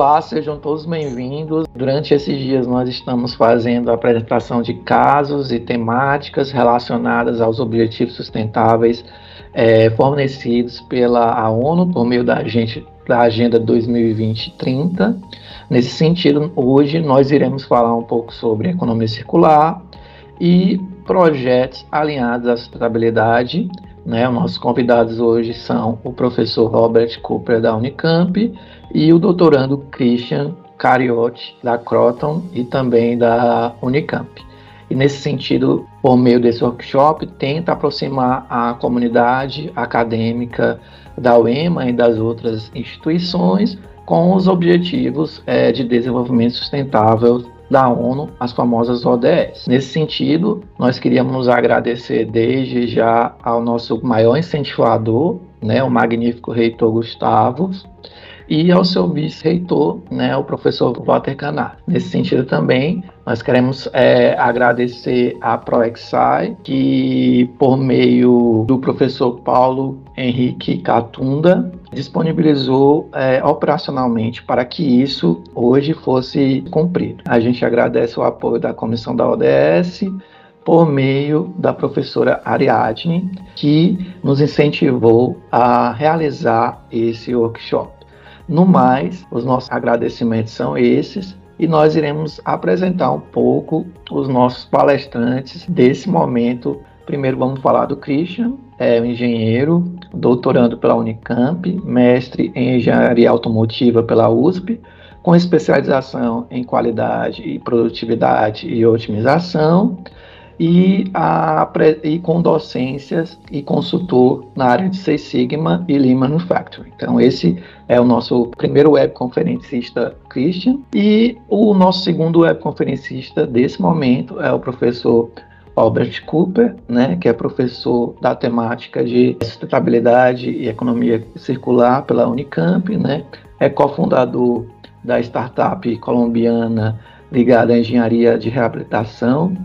Olá, sejam todos bem-vindos. Durante esses dias nós estamos fazendo a apresentação de casos e temáticas relacionadas aos objetivos sustentáveis é, fornecidos pela ONU por meio da, da Agenda 2020-30. Nesse sentido, hoje nós iremos falar um pouco sobre economia circular e projetos alinhados à sustentabilidade. Né? Os nossos convidados hoje são o professor Robert Cooper da Unicamp e o doutorando Christian Cariotti da Croton e também da Unicamp. E nesse sentido, por meio desse workshop, tenta aproximar a comunidade acadêmica da UEMA e das outras instituições com os objetivos é, de desenvolvimento sustentável da ONU, as famosas ODS. Nesse sentido, nós queríamos agradecer desde já ao nosso maior incentivador, né, o magnífico reitor Gustavo, e ao seu vice-reitor, né, o professor Walter Canar. Nesse sentido também, nós queremos é, agradecer à ProExai, que por meio do professor Paulo Henrique Catunda, disponibilizou é, operacionalmente para que isso hoje fosse cumprido. A gente agradece o apoio da comissão da ODS, por meio da professora Ariadne, que nos incentivou a realizar esse workshop. No mais, os nossos agradecimentos são esses e nós iremos apresentar um pouco os nossos palestrantes desse momento. Primeiro vamos falar do Christian, é um engenheiro, doutorando pela Unicamp, mestre em engenharia automotiva pela USP, com especialização em qualidade e produtividade e otimização e, a, e com docências e consultor na área de Six Sigma e Lean Manufacturing. Então, esse é o nosso primeiro webconferencista Christian. E o nosso segundo webconferencista desse momento é o professor Albert Cooper, né, que é professor da temática de sustentabilidade e economia circular pela Unicamp, né, é cofundador da startup colombiana ligada à engenharia de reabilitação,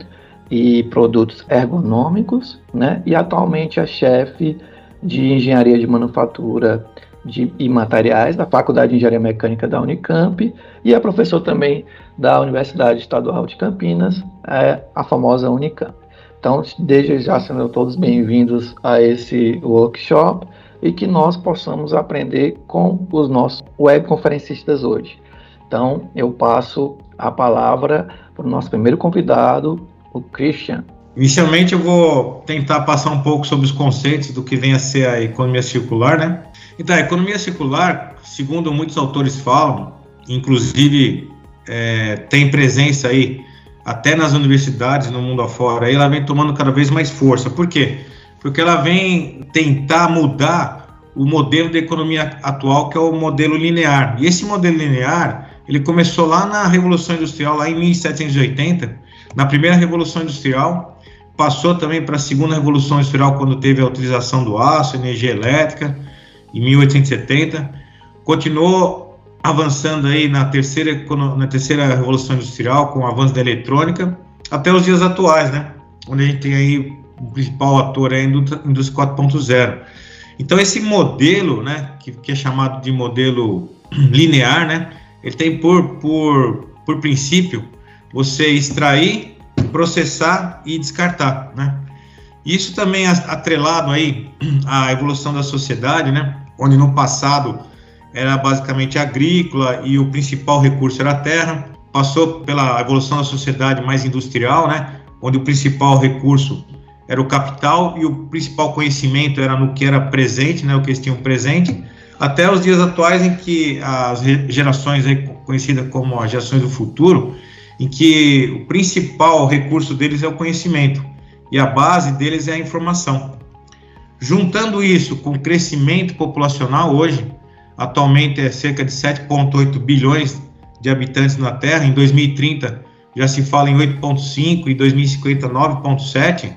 e produtos ergonômicos, né? E atualmente é chefe de engenharia de manufatura de, e materiais da Faculdade de Engenharia Mecânica da Unicamp e é professor também da Universidade Estadual de Campinas, é, a famosa Unicamp. Então, desde já sendo todos bem-vindos a esse workshop e que nós possamos aprender com os nossos webconferencistas hoje. Então, eu passo a palavra para o nosso primeiro convidado, o Christian. Inicialmente eu vou tentar passar um pouco sobre os conceitos do que vem a ser a economia circular, né? Então, a economia circular, segundo muitos autores falam, inclusive é, tem presença aí até nas universidades no mundo afora, aí ela vem tomando cada vez mais força. Por quê? Porque ela vem tentar mudar o modelo da economia atual, que é o modelo linear. E esse modelo linear, ele começou lá na Revolução Industrial, lá em 1780, na primeira Revolução Industrial, passou também para a segunda Revolução Industrial, quando teve a utilização do aço, energia elétrica, em 1870. Continuou avançando aí na terceira, na terceira Revolução Industrial, com o avanço da eletrônica, até os dias atuais, né? Onde a gente tem aí o principal ator é a indústria 4.0. Então, esse modelo, né, que, que, é chamado de modelo linear, né, ele tem por, por, por princípio você extrair, processar e descartar, né? Isso também atrelado aí à evolução da sociedade, né? Onde no passado era basicamente agrícola e o principal recurso era a terra, passou pela evolução da sociedade mais industrial, né? Onde o principal recurso era o capital e o principal conhecimento era no que era presente, né? O que eles tinham presente, até os dias atuais em que as gerações conhecidas como as gerações do futuro, em que o principal recurso deles é o conhecimento e a base deles é a informação. Juntando isso com o crescimento populacional hoje, atualmente é cerca de 7,8 bilhões de habitantes na Terra, em 2030 já se fala em 8,5 e 2050 9,7.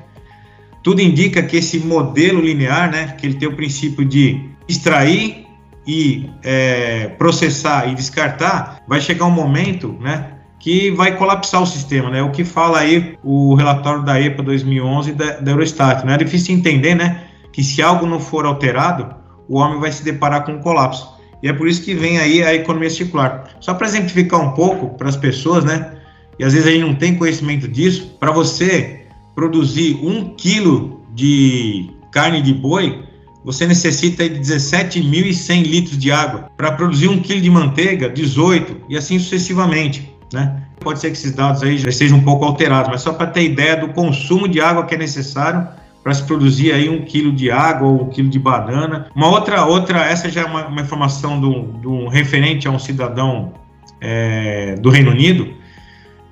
Tudo indica que esse modelo linear, né, que ele tem o princípio de extrair e é, processar e descartar, vai chegar um momento, né, que vai colapsar o sistema, né? O que fala aí o relatório da EPA 2011 da, da Eurostat, né? É difícil entender, né? Que se algo não for alterado, o homem vai se deparar com um colapso. E é por isso que vem aí a economia circular. Só para exemplificar um pouco para as pessoas, né? E às vezes a gente não tem conhecimento disso. Para você produzir um quilo de carne de boi, você necessita de 17.100 litros de água. Para produzir um quilo de manteiga, 18 e assim sucessivamente, né? Pode ser que esses dados aí já estejam um pouco alterados, mas só para ter ideia do consumo de água que é necessário para se produzir aí um quilo de água ou um quilo de banana. Uma outra, outra essa já é uma, uma informação um referente a um cidadão é, do Reino Unido.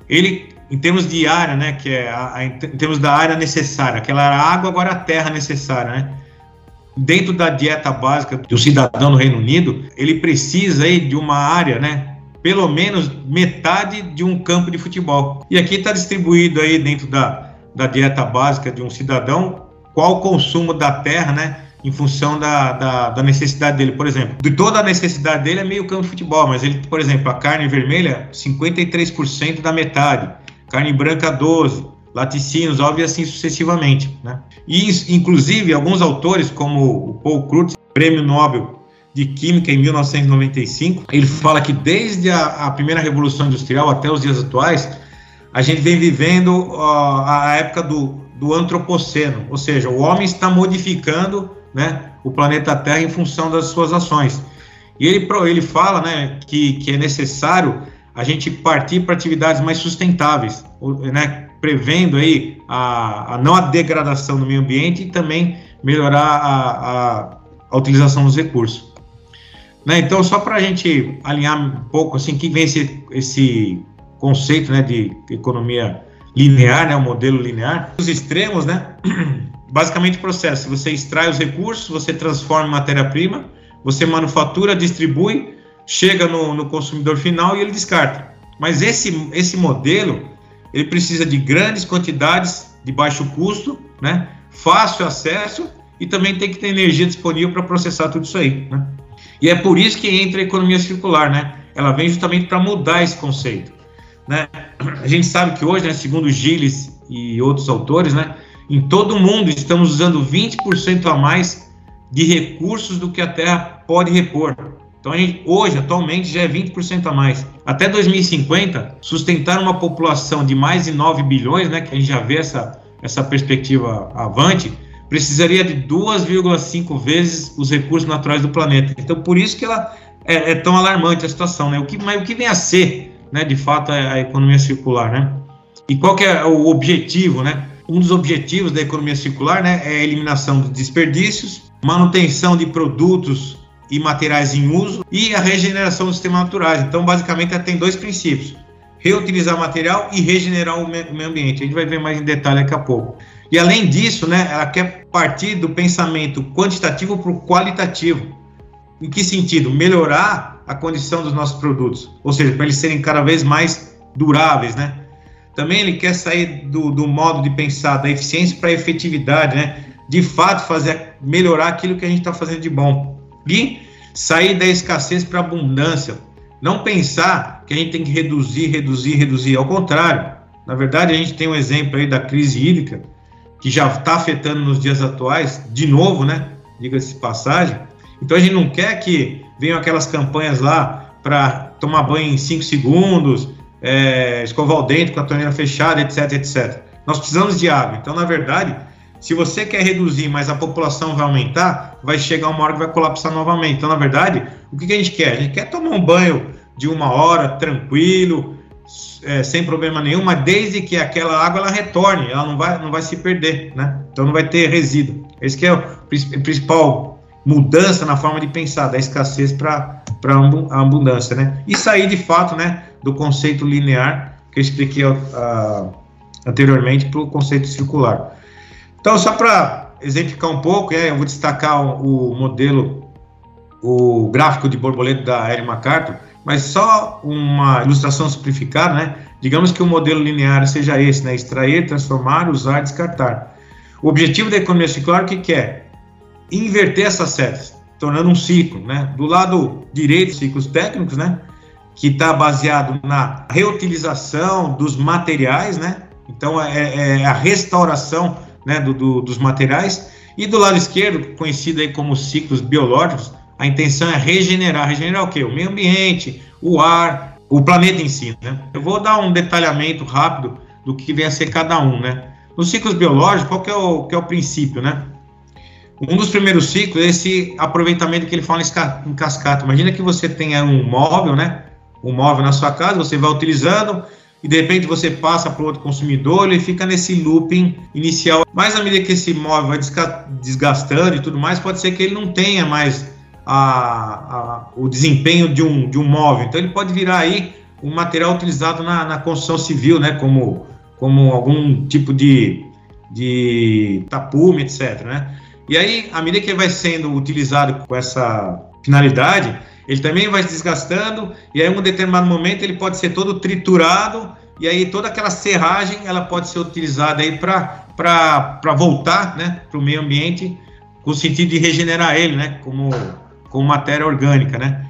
Ele, em termos de área, né, que é a, a, em termos da área necessária, aquela água agora a terra necessária, né? Dentro da dieta básica do cidadão do Reino Unido, ele precisa aí de uma área, né, pelo menos metade de um campo de futebol. E aqui está distribuído aí dentro da, da dieta básica de um cidadão qual o consumo da terra, né? Em função da, da, da, necessidade dele. Por exemplo, de toda a necessidade dele é meio campo de futebol, mas ele, por exemplo, a carne vermelha, 53% da metade, carne branca, 12%, laticínios, óbvio, e assim sucessivamente. Né? E, inclusive, alguns autores, como o Paul Krugman, prêmio Nobel de Química em 1995, ele fala que desde a, a primeira Revolução Industrial até os dias atuais, a gente vem vivendo uh, a época do, do antropoceno, ou seja, o homem está modificando né, o planeta Terra em função das suas ações. E ele, ele fala né, que, que é necessário a gente partir para atividades mais sustentáveis, né, prevendo aí a, a não a degradação do meio ambiente e também melhorar a, a, a utilização dos recursos. Né, então, só para a gente alinhar um pouco, assim, que vem esse, esse conceito né, de economia linear, né, o modelo linear. Os extremos, né, basicamente processo. Você extrai os recursos, você transforma em matéria-prima, você manufatura, distribui, chega no, no, consumidor final e ele descarta. Mas esse, esse modelo, ele precisa de grandes quantidades de baixo custo, né, fácil acesso e também tem que ter energia disponível para processar tudo isso aí, né? E é por isso que entra a economia circular, né? Ela vem justamente para mudar esse conceito. Né? A gente sabe que hoje, né, segundo Gilles e outros autores, né, em todo o mundo estamos usando 20% a mais de recursos do que a Terra pode repor. Então, gente, hoje, atualmente, já é 20% a mais. Até 2050, sustentar uma população de mais de 9 bilhões, né, que a gente já vê essa, essa perspectiva avante, precisaria de 2,5 vezes os recursos naturais do planeta. Então, por isso que ela é, é tão alarmante a situação. Né? O que, mas o que vem a ser né, de fato, a, a economia circular, né? E qual que é o objetivo, né? Um dos objetivos da economia circular, né, é a eliminação de desperdícios, manutenção de produtos e materiais em uso e a regeneração dos sistemas naturais. Então, basicamente, ela tem dois princípios: reutilizar material e regenerar o meio ambiente. A gente vai ver mais em detalhe daqui a pouco. E além disso, né, ela quer partir do pensamento quantitativo para o qualitativo. Em que sentido? Melhorar a condição dos nossos produtos, ou seja, para eles serem cada vez mais duráveis, né? Também ele quer sair do, do modo de pensar da eficiência para a efetividade, né? De fato, fazer melhorar aquilo que a gente está fazendo de bom e sair da escassez para abundância. Não pensar que a gente tem que reduzir, reduzir, reduzir. Ao contrário, na verdade, a gente tem um exemplo aí da crise hídrica que já está afetando nos dias atuais, de novo, né? Diga-se passagem. Então a gente não quer que venham aquelas campanhas lá para tomar banho em 5 segundos, é, escovar o dente com a torneira fechada, etc, etc. Nós precisamos de água. Então, na verdade, se você quer reduzir, mas a população vai aumentar, vai chegar uma hora que vai colapsar novamente. Então, na verdade, o que, que a gente quer? A gente quer tomar um banho de uma hora, tranquilo, é, sem problema nenhum, mas desde que aquela água ela retorne, ela não vai, não vai se perder, né? Então não vai ter resíduo. Esse que é o principal mudança na forma de pensar, da escassez para a abundância, né? E sair de fato, né, do conceito linear que eu expliquei uh, anteriormente para o conceito circular. Então, só para exemplificar um pouco, é, eu vou destacar o, o, modelo, o gráfico de borboleta da Erin MacArthur, mas só uma ilustração simplificada, né? Digamos que o modelo linear seja esse, né? Extrair, transformar, usar, descartar. O objetivo da economia circular, o que, que é? inverter essas setas, tornando um ciclo, né? Do lado direito, ciclos técnicos, né? Que está baseado na reutilização dos materiais, né? Então é, é, é a restauração, né? Do, do, dos materiais e do lado esquerdo, conhecido aí como ciclos biológicos, a intenção é regenerar. Regenerar o quê? O meio ambiente, o ar, o planeta em si, né? Eu vou dar um detalhamento rápido do que vem a ser cada um, né? Nos ciclos biológicos, qual que é o, que é o princípio, né? Um dos primeiros ciclos é esse aproveitamento que ele fala em cascata. Imagina que você tenha um móvel, né? Um móvel na sua casa, você vai utilizando e de repente você passa para outro consumidor, ele fica nesse looping inicial. Mas à medida que esse móvel vai desgastando e tudo mais, pode ser que ele não tenha mais a, a, o desempenho de um, de um móvel. Então ele pode virar aí um material utilizado na, na construção civil, né? Como, como algum tipo de, de tapume, etc. Né? E aí, à medida que ele vai sendo utilizado com essa finalidade, ele também vai se desgastando, e aí, em um determinado momento, ele pode ser todo triturado, e aí toda aquela serragem ela pode ser utilizada aí para voltar né, para o meio ambiente, com o sentido de regenerar ele, né, como, como matéria orgânica, né.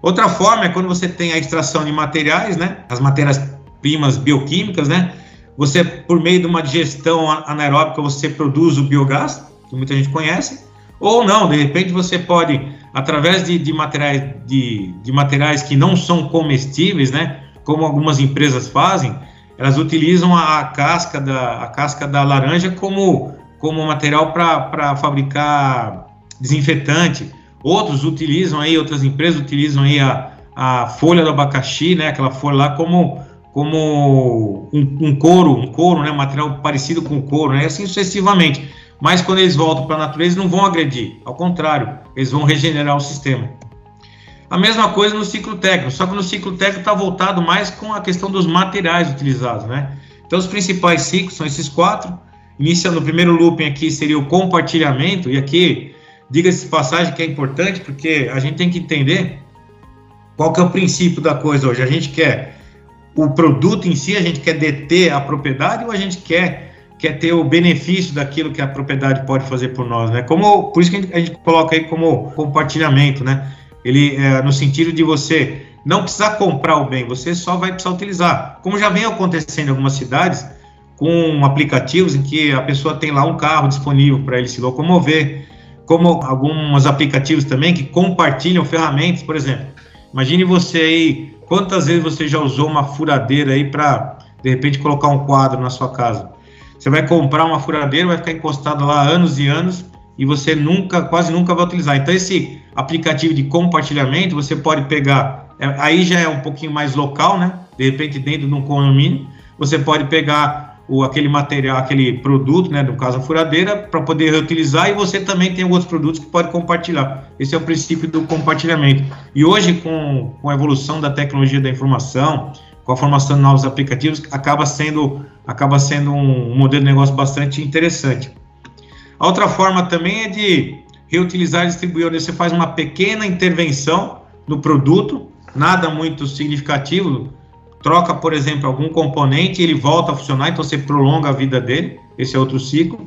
Outra forma é quando você tem a extração de materiais, né, as matérias-primas bioquímicas, né, você, por meio de uma digestão anaeróbica, você produz o biogás, que muita gente conhece, ou não, de repente você pode, através de, de materiais, de, de, materiais que não são comestíveis, né, como algumas empresas fazem, elas utilizam a, a casca, da, a casca da laranja como, como material para fabricar desinfetante. Outros utilizam aí, outras empresas utilizam aí a, a folha do abacaxi, né, aquela folha lá como como um, um couro, um couro, né, material parecido com couro, né, assim sucessivamente. Mas quando eles voltam para a natureza não vão agredir, ao contrário, eles vão regenerar o sistema. A mesma coisa no ciclo técnico, só que no ciclo técnico está voltado mais com a questão dos materiais utilizados, né? Então os principais ciclos são esses quatro. Iniciando o primeiro looping aqui seria o compartilhamento, e aqui diga-se passagem que é importante, porque a gente tem que entender qual que é o princípio da coisa hoje. A gente quer o produto em si, a gente quer deter a propriedade ou a gente quer quer ter o benefício daquilo que a propriedade pode fazer por nós, né? Como por isso que a gente, a gente coloca aí como compartilhamento, né? Ele é, no sentido de você não precisar comprar o bem, você só vai precisar utilizar. Como já vem acontecendo em algumas cidades, com aplicativos em que a pessoa tem lá um carro disponível para ele se locomover, como alguns aplicativos também que compartilham ferramentas, por exemplo. Imagine você aí, quantas vezes você já usou uma furadeira aí para, de repente, colocar um quadro na sua casa? Você vai comprar uma furadeira, vai ficar encostado lá anos e anos e você nunca, quase nunca vai utilizar. Então, esse aplicativo de compartilhamento, você pode pegar, é, aí já é um pouquinho mais local, né? De repente, dentro de um condomínio, você pode pegar o, aquele material, aquele produto, né? No caso, a furadeira, para poder reutilizar e você também tem outros produtos que pode compartilhar. Esse é o princípio do compartilhamento. E hoje, com, com a evolução da tecnologia da informação, com a formação de novos aplicativos, acaba sendo, acaba sendo um, modelo de negócio bastante interessante. A outra forma também é de reutilizar e distribuir, onde você faz uma pequena intervenção no produto, nada muito significativo, troca, por exemplo, algum componente, ele volta a funcionar, então você prolonga a vida dele, esse é outro ciclo.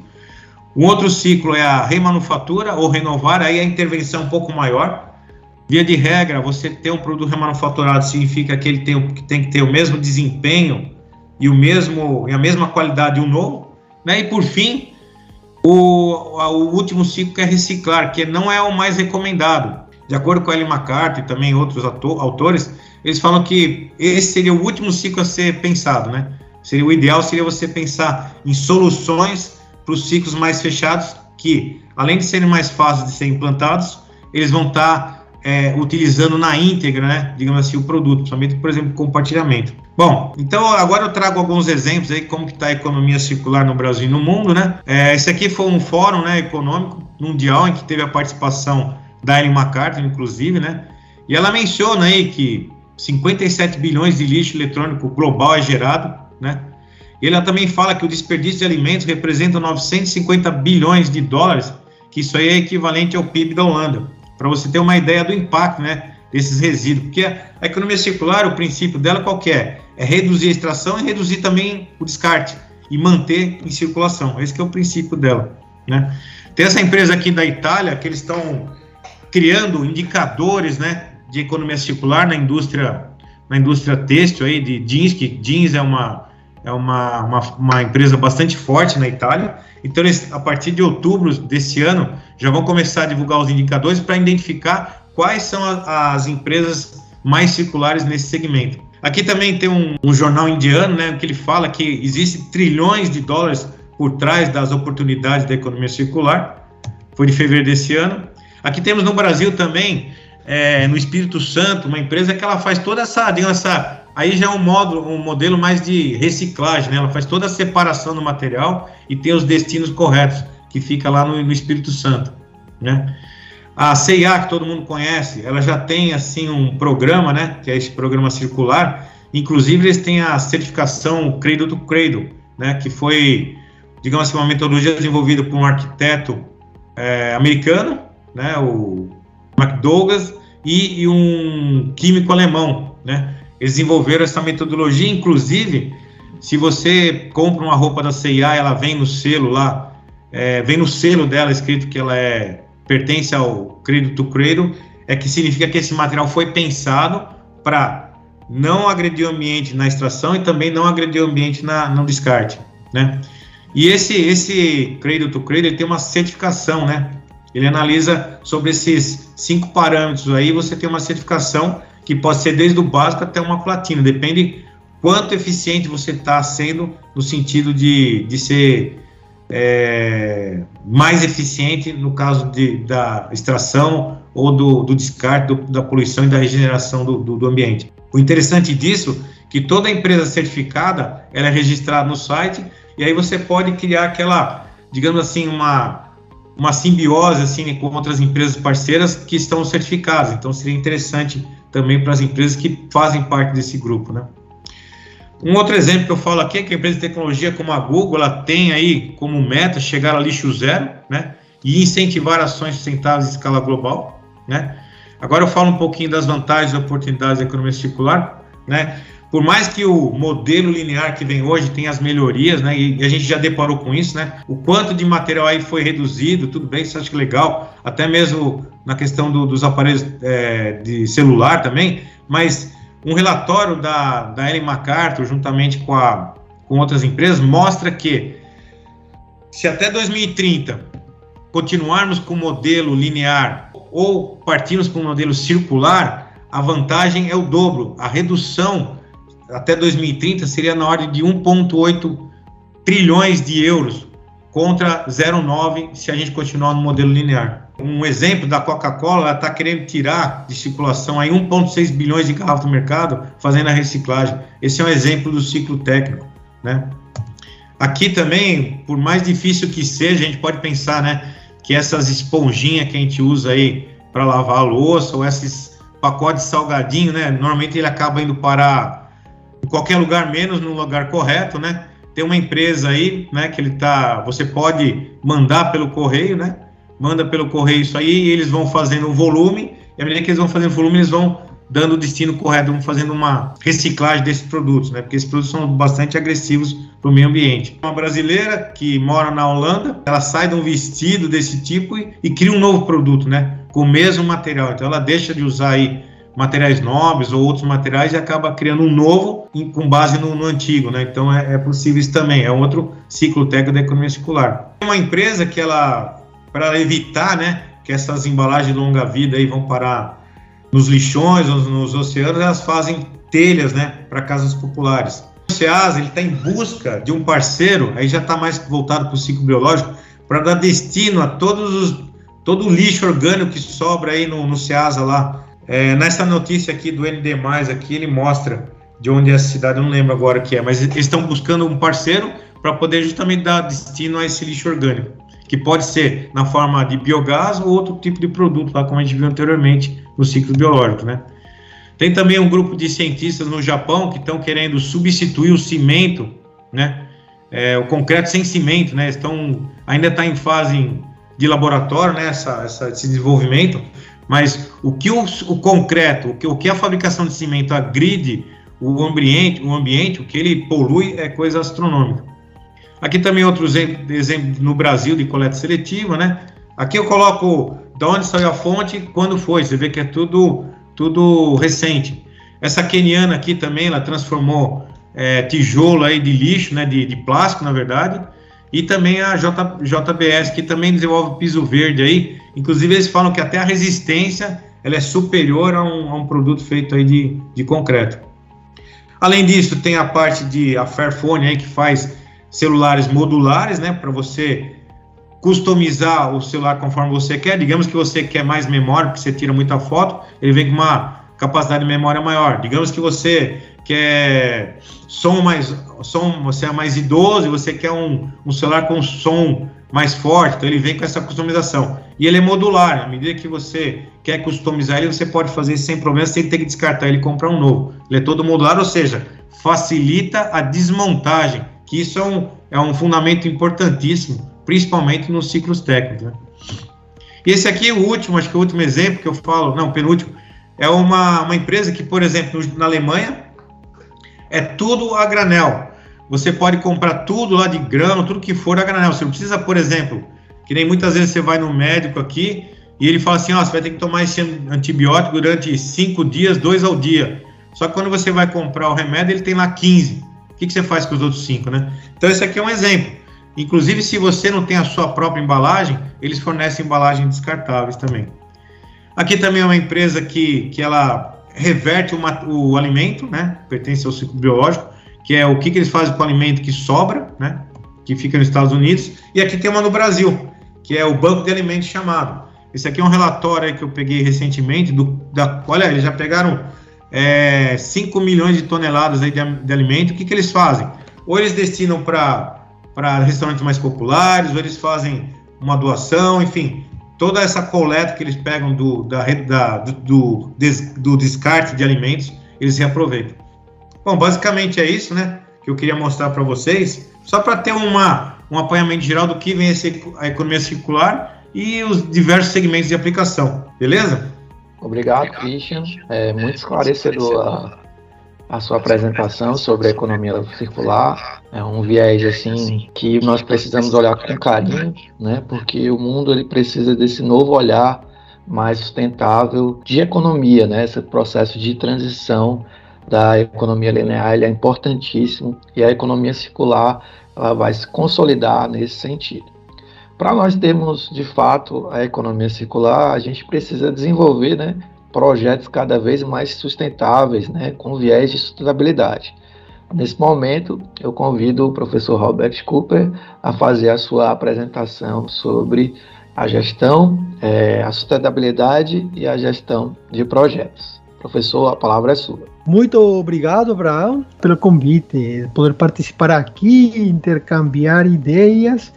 Um outro ciclo é a remanufatura ou renovar, aí a intervenção é um pouco maior, Via de regra, você ter um produto remanufaturado significa que ele tem, que tem que ter o mesmo desempenho e, o mesmo, e a mesma qualidade de um novo. Né? E por fim, o, o último ciclo que é reciclar, que não é o mais recomendado. De acordo com Ellen McCarthy e também outros autores, eles falam que esse seria o último ciclo a ser pensado, né? Seria o ideal seria você pensar em soluções para os ciclos mais fechados, que além de serem mais fáceis de ser implantados, eles vão estar é, utilizando na íntegra, né, digamos assim, o produto, principalmente, por exemplo, compartilhamento. Bom, então agora eu trago alguns exemplos aí como está a economia circular no Brasil e no mundo, né? É, esse aqui foi um fórum, né, econômico mundial em que teve a participação da Ellen MacArthur, inclusive, né? E ela menciona aí que 57 bilhões de lixo eletrônico global é gerado, né? E ela também fala que o desperdício de alimentos representa 950 bilhões de dólares, que isso aí é equivalente ao PIB da Holanda para você ter uma ideia do impacto né, desses resíduos. Porque a economia circular, o princípio dela qual é? É reduzir a extração e reduzir também o descarte e manter em circulação. Esse é o princípio dela. Né? Tem essa empresa aqui da Itália que eles estão criando indicadores né, de economia circular na indústria na indústria têxtil aí de jeans, que jeans é uma é uma, uma, uma empresa bastante forte na Itália. Então, eles, a partir de outubro desse ano, já vão começar a divulgar os indicadores para identificar quais são a, as empresas mais circulares nesse segmento. Aqui também tem um, um, jornal indiano, né, que ele fala que existe trilhões de dólares por trás das oportunidades da economia circular. Foi de fevereiro desse ano. Aqui temos no Brasil também, é, no Espírito Santo, uma empresa que ela faz toda essa, digamos, essa aí já é um módulo, um modelo mais de reciclagem, né? Ela faz toda a separação do material e tem os destinos corretos, que fica lá no, no Espírito Santo, né? A CIA, que todo mundo conhece, ela já tem, assim, um programa, né? Que é esse programa circular. Inclusive, eles têm a certificação Cradle to Cradle, né? Que foi, digamos assim, uma metodologia desenvolvida por um arquiteto é, americano, né? O McDouglas, e, e um químico alemão, né? Eles desenvolveram essa metodologia, inclusive, se você compra uma roupa da CIA, ela vem no selo lá, é, vem no selo dela escrito que ela é pertence ao credo to credo, é que significa que esse material foi pensado para não agredir o ambiente na extração e também não agredir o ambiente na, no descarte, né? E esse esse credo to credo ele tem uma certificação, né? Ele analisa sobre esses cinco parâmetros aí, você tem uma certificação que pode ser desde o básico até uma platina, depende quanto eficiente você está sendo no sentido de, de ser é, mais eficiente no caso de, da extração ou do, do descarte do, da poluição e da regeneração do, do, ambiente. O interessante disso é que toda empresa certificada ela é registrada no site e aí você pode criar aquela, digamos assim, uma uma simbiose assim com outras empresas parceiras que estão certificadas. Então seria interessante também para as empresas que fazem parte desse grupo, né? Um outro exemplo que eu falo aqui é que a empresa de tecnologia como a Google, ela tem aí como meta chegar a lixo zero, né? E incentivar ações sustentáveis em escala global, né? Agora eu falo um pouquinho das vantagens e oportunidades da economia circular, né? Por mais que o modelo linear que vem hoje tenha as melhorias, né? E a gente já deparou com isso, né? O quanto de material aí foi reduzido, tudo bem, isso acho que é legal, até mesmo na questão do, dos aparelhos é, de celular também, mas um relatório da, da Ellen MacArthur, juntamente com, a, com outras empresas, mostra que se até 2030 continuarmos com o modelo linear ou partirmos para um modelo circular, a vantagem é o dobro. A redução até 2030 seria na ordem de 1,8 trilhões de euros contra 0,9 se a gente continuar no modelo linear. Um exemplo da Coca-Cola, ela está querendo tirar de circulação aí 1,6 bilhões de garrafas do mercado, fazendo a reciclagem. Esse é um exemplo do ciclo técnico, né? Aqui também, por mais difícil que seja, a gente pode pensar, né, que essas esponjinhas que a gente usa aí para lavar a louça ou esses pacotes salgadinho, né, normalmente ele acaba indo parar em qualquer lugar menos no lugar correto, né? Tem uma empresa aí, né, que ele tá, você pode mandar pelo correio, né? manda pelo correio isso aí, e eles vão fazendo o volume, e à medida que eles vão fazendo o volume, eles vão dando o destino correto, vão fazendo uma reciclagem desses produtos, né? Porque esses produtos são bastante agressivos para o meio ambiente. Uma brasileira que mora na Holanda, ela sai de um vestido desse tipo e, e cria um novo produto, né? Com o mesmo material. Então ela deixa de usar aí materiais nobres ou outros materiais e acaba criando um novo em, com base no, no, antigo, né? Então é, é possível isso também, é outro ciclo técnico da economia circular. Uma empresa que ela para evitar né, que essas embalagens de longa vida aí vão parar nos lixões, nos, nos oceanos, elas fazem telhas né, para casas populares. O SEAS está em busca de um parceiro, aí já está mais voltado para o ciclo biológico, para dar destino a todos os, todo o lixo orgânico que sobra aí no, no SEASA lá. É, nessa notícia aqui do ND+, aqui ele mostra de onde é a cidade, eu não lembro agora que é, mas eles estão buscando um parceiro para poder justamente dar destino a esse lixo orgânico que pode ser na forma de biogás ou outro tipo de produto, lá como a gente viu anteriormente no ciclo biológico, né? Tem também um grupo de cientistas no Japão que estão querendo substituir o cimento, né? É, o concreto sem cimento, né? Estão ainda está em fase de laboratório, né? Essa, essa, esse desenvolvimento, mas o que o, o concreto, o que, o que a fabricação de cimento agride o ambiente, o ambiente, o que ele polui é coisa astronômica. Aqui também outro exemplo no Brasil de coleta seletiva, né? Aqui eu coloco de onde saiu a fonte, quando foi. Você vê que é tudo, tudo recente. Essa keniana aqui também, ela transformou é, tijolo aí de lixo, né? De, de plástico, na verdade. E também a J, JBS, que também desenvolve piso verde aí. Inclusive, eles falam que até a resistência ela é superior a um, a um produto feito aí de, de concreto. Além disso, tem a parte de a Fairphone aí que faz celulares modulares, né, para você customizar o celular conforme você quer. Digamos que você quer mais memória, porque você tira muita foto, ele vem com uma capacidade de memória maior. Digamos que você quer som mais, som, você é mais idoso e você quer um, um celular com som mais forte, então ele vem com essa customização. E ele é modular, à medida que você quer customizar ele, você pode fazer sem problema, sem ter que descartar ele e comprar um novo. Ele é todo modular, ou seja, facilita a desmontagem, que isso é um, é um fundamento importantíssimo, principalmente nos ciclos técnicos. Né? E esse aqui é o último, acho que é o último exemplo que eu falo, não, penúltimo, é uma, uma empresa que, por exemplo, na Alemanha, é tudo a granel. Você pode comprar tudo lá de grão, tudo que for a granel. Você não precisa, por exemplo, que nem muitas vezes você vai no médico aqui e ele fala assim: ó, oh, você vai ter que tomar esse antibiótico durante cinco dias, dois ao dia. Só que quando você vai comprar o remédio, ele tem lá 15. O que, que você faz com os outros cinco, né? Então, esse aqui é um exemplo. Inclusive, se você não tem a sua própria embalagem, eles fornecem embalagens descartáveis também. Aqui também é uma empresa que, que ela reverte uma, o alimento, né? Pertence ao ciclo biológico que é o que, que eles fazem com o alimento que sobra, né? Que fica nos Estados Unidos. E aqui tem uma no Brasil, que é o Banco de Alimentos chamado. Esse aqui é um relatório que eu peguei recentemente. Do, da, olha, eles já pegaram é, 5 milhões de toneladas aí de, de alimento. O que, que eles fazem? Ou eles destinam para restaurantes mais populares, ou eles fazem uma doação, enfim, toda essa coleta que eles pegam do, da, da, do, do, des, do descarte de alimentos, eles reaproveitam. Bom, basicamente é isso, né? Que eu queria mostrar para vocês, só para ter uma, um apanhamento geral do que vem a economia circular e os diversos segmentos de aplicação, beleza? Obrigado, Christian. É muito esclarecedor a, sua apresentação sobre a economia circular. É um viés assim que nós precisamos olhar com carinho, né? Porque o mundo ele precisa desse novo olhar mais sustentável de economia, né? Esse processo de transição da economia linear é importantíssimo e a economia circular ela vai se consolidar nesse sentido. Para nós termos de fato a economia circular, a gente precisa desenvolver né, projetos cada vez mais sustentáveis, né, com viés de sustentabilidade. Nesse momento, eu convido o professor Robert Cooper a fazer a sua apresentação sobre a gestão, é, a sustentabilidade e a gestão de projetos. Professor, a palavra é sua. Muito obrigado, Abraão, pelo convite, poder participar aqui, intercambiar ideias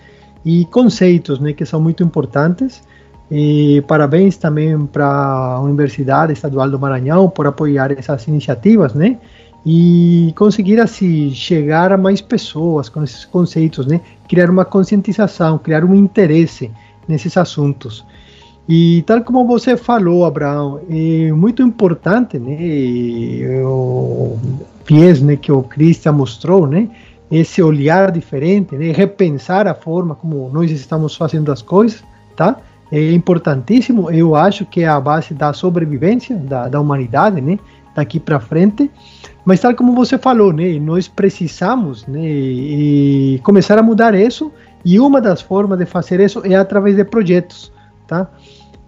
e conceitos, né, que são muito importantes. E parabéns também para a Universidade Estadual do Maranhão por apoiar essas iniciativas, né? E conseguir assim chegar a mais pessoas com esses conceitos, né? Criar uma conscientização, criar um interesse nesses assuntos. E tal como você falou, Abraão, é muito importante, né, o viés né, que o Cristian mostrou, né, esse olhar diferente, né, repensar a forma como nós estamos fazendo as coisas, tá? É importantíssimo, eu acho que é a base da sobrevivência da, da humanidade, né, daqui para frente. Mas tal como você falou, né, nós precisamos, né, começar a mudar isso, e uma das formas de fazer isso é através de projetos, tá?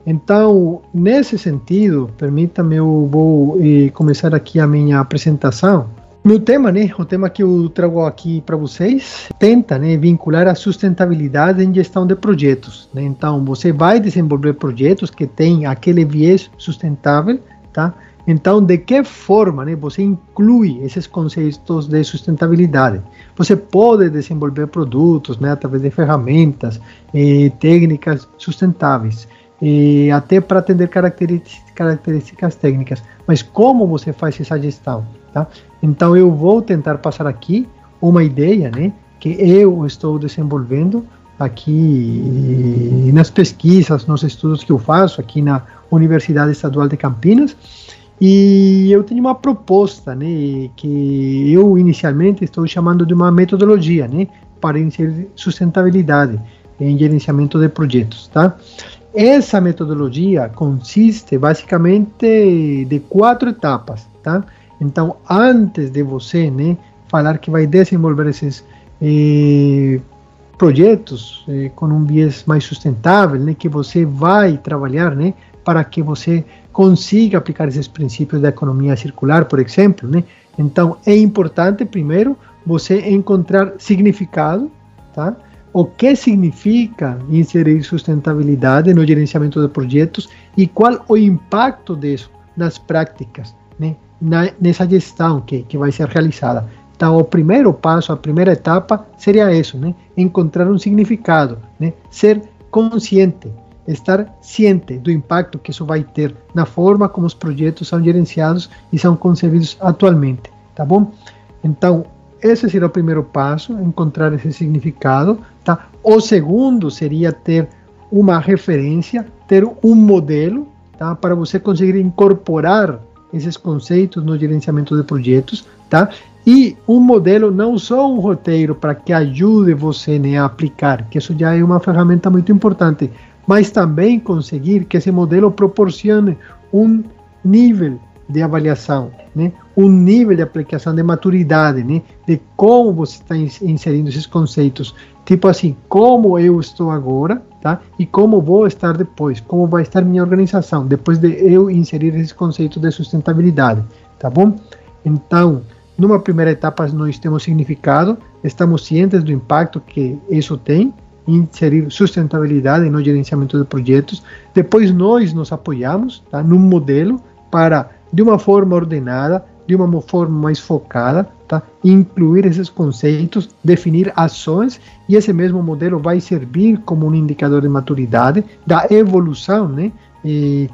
Então, nesse sentido, permita-me, eu vou eh, começar aqui a minha apresentação. Meu tema, né, o tema que eu trago aqui para vocês, tenta né, vincular a sustentabilidade em gestão de projetos. Né? Então, você vai desenvolver projetos que têm aquele viés sustentável, tá? Então, de que forma né, você inclui esses conceitos de sustentabilidade? Você pode desenvolver produtos né, através de ferramentas, técnicas sustentáveis até para atender características, características técnicas. Mas como você faz essa gestão? Tá? Então eu vou tentar passar aqui uma ideia, né, que eu estou desenvolvendo aqui nas pesquisas, nos estudos que eu faço aqui na Universidade Estadual de Campinas. E eu tenho uma proposta, né, que eu inicialmente estou chamando de uma metodologia, né, para sustentabilidade em gerenciamento de projetos, tá? Essa metodologia consiste basicamente de quatro etapas, tá? Então, antes de você, né, falar que vai desenvolver esses eh, projetos eh, com um viés mais sustentável, né, que você vai trabalhar, né, para que você consiga aplicar esses princípios da economia circular, por exemplo, né? Então, é importante primeiro você encontrar significado, tá? O que significa inserir sustentabilidade no gerenciamento de projetos e qual o impacto disso nas práticas, né? Na, nessa gestão que, que vai ser realizada. Então, o primeiro passo, a primeira etapa seria isso, né? Encontrar um significado, né? Ser consciente, estar ciente do impacto que isso vai ter na forma como os projetos são gerenciados e são concebidos atualmente, tá bom? Então, esse seria o primeiro passo, encontrar esse significado, tá? O segundo seria ter uma referência, ter um modelo, tá? Para você conseguir incorporar esses conceitos no gerenciamento de projetos, tá? E um modelo, não só um roteiro para que ajude você né, a aplicar, que isso já é uma ferramenta muito importante, mas também conseguir que esse modelo proporcione um nível de avaliação, né? um nível de aplicação de maturidade, né? de como você está inserindo esses conceitos. Tipo assim, como eu estou agora, tá? E como vou estar depois, como vai estar minha organização, depois de eu inserir esses conceitos de sustentabilidade, tá bom? Então, numa primeira etapa, nós temos significado, estamos cientes do impacto que isso tem, inserir sustentabilidade no gerenciamento de projetos. Depois, nós nos apoiamos tá, num modelo para, de uma forma ordenada, de uma forma mais focada, tá, incluir esses conceitos, definir ações, e esse mesmo modelo vai servir como um indicador de maturidade da evolução né,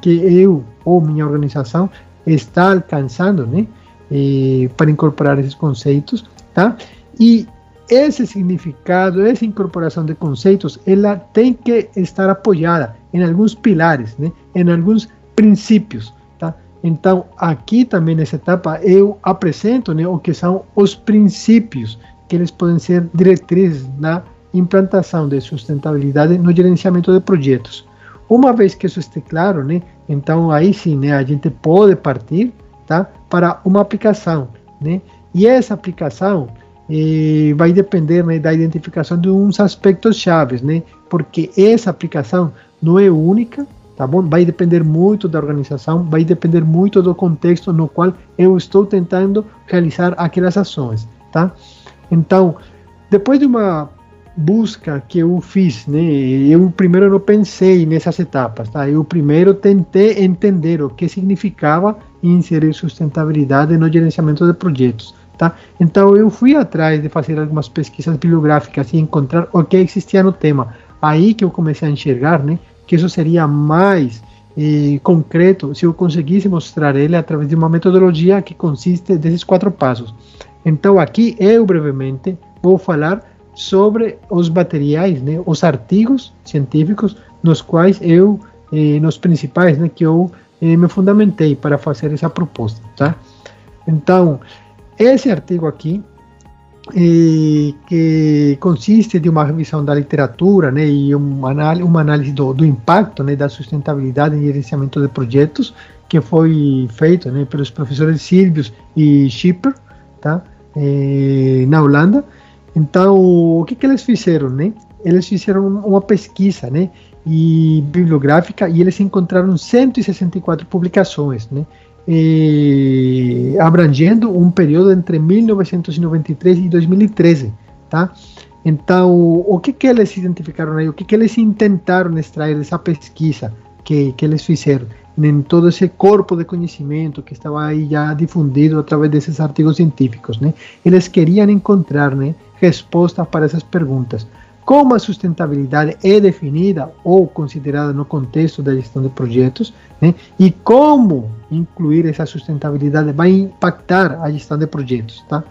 que eu ou minha organização está alcançando, né? eh, para incorporar esses conceitos, tá? E esse significado, essa incorporação de conceitos, ela tem que estar apoiada em alguns pilares, né? Em alguns princípios? Então, aqui também nessa etapa eu apresento, né, o que são os princípios que eles podem ser diretrizes na implantação de sustentabilidade no gerenciamento de projetos. Uma vez que isso esteja claro, né, então aí sim, né, a gente pode partir tá? para uma aplicação. Né? E essa aplicação eh, vai depender né, da identificação de uns aspectos chaves, né? porque essa aplicação não é única, tá bom? Vai depender muito da organização, vai depender muito do contexto no qual eu estou tentando realizar aquelas ações, tá? Então, depois de uma busca que eu fiz, né? Eu primeiro não pensei nessas etapas, tá? Eu primeiro tentei entender o que significava inserir sustentabilidade no gerenciamento de projetos, tá? Então eu fui atrás de fazer algumas pesquisas bibliográficas e encontrar o que existia no tema. Aí que eu comecei a enxergar, né? Que isso seria mais eh, concreto se eu conseguisse mostrar ele através de uma metodologia que consiste desses quatro passos. Então aqui eu brevemente vou falar sobre os materiais, né, os artigos científicos nos quais eu, eh, nos principais, né, que eu eh, me fundamentei para fazer essa proposta, tá? Então, esse artigo aqui, eh, que consiste de uma revisão da literatura, né, e uma, uma análise do, do impacto, né, da sustentabilidade em gerenciamento de projetos, que foi feito, né, pelos professores Silvius e Schipper, tá? Eh, na Holanda, então, o que, que eles fizeram, né? Eles fizeram uma pesquisa, né? E bibliográfica e eles encontraram 164 publicações, né? Abrangendo um período entre 1993 e 2013, tá? Então, o que que eles identificaram aí? O que que eles tentaram extrair dessa pesquisa que, que eles fizeram? em todo esse corpo de conhecimento que estava aí já difundido através desses artigos científicos, né? Eles queriam encontrar, né, respostas para essas perguntas. Como a sustentabilidade é definida ou considerada no contexto da gestão de projetos, né? E como incluir essa sustentabilidade vai impactar a gestão de projetos, tá?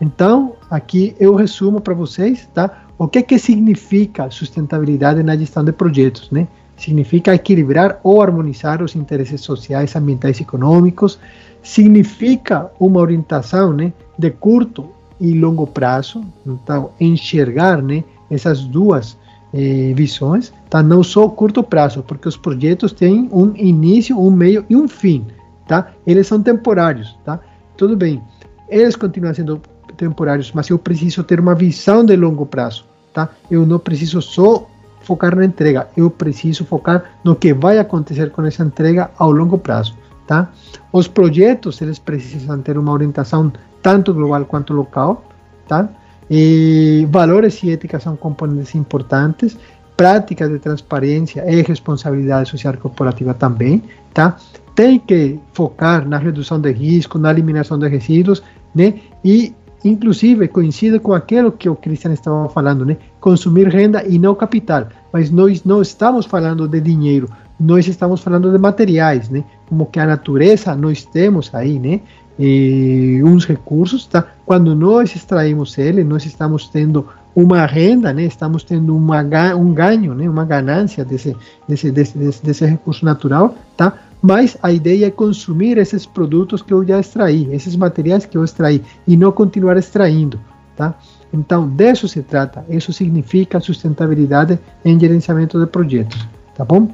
Então, aqui eu resumo para vocês, tá? O que que significa sustentabilidade na gestão de projetos, né? significa equilibrar ou harmonizar os interesses sociais, ambientais e econômicos, significa uma orientação né, de curto e longo prazo, então enxergar né, essas duas eh, visões, tá? não só curto prazo, porque os projetos têm um início, um meio e um fim, tá? eles são temporários, tá? tudo bem, eles continuam sendo temporários, mas eu preciso ter uma visão de longo prazo, tá? eu não preciso só focar na entrega, eu preciso focar no que vai acontecer com essa entrega ao longo prazo, tá? Os projetos, eles precisam ter uma orientação tanto global quanto local, tá? E valores e ética são componentes importantes, práticas de transparência e responsabilidade social corporativa também, tá? Tem que focar na redução de risco, na eliminação de resíduos, né? E inclusive coincide com aquilo que o Cristian estava falando, né? Consumir renda e não capital. Mas nós não estamos falando de dinheiro, nós estamos falando de materiais, né? Como que a natureza nós temos aí, né? E uns recursos, tá? Quando nós extraímos ele, nós estamos tendo uma renda, né? Estamos tendo uma, um ganho, né? Uma ganância desse, desse, desse, desse, desse recurso natural, tá? Mas a ideia é consumir esses produtos que eu já extraí, esses materiais que eu extraí, e não continuar extraindo, tá? Então, disso se trata. Isso significa sustentabilidade em gerenciamento de projetos, tá bom?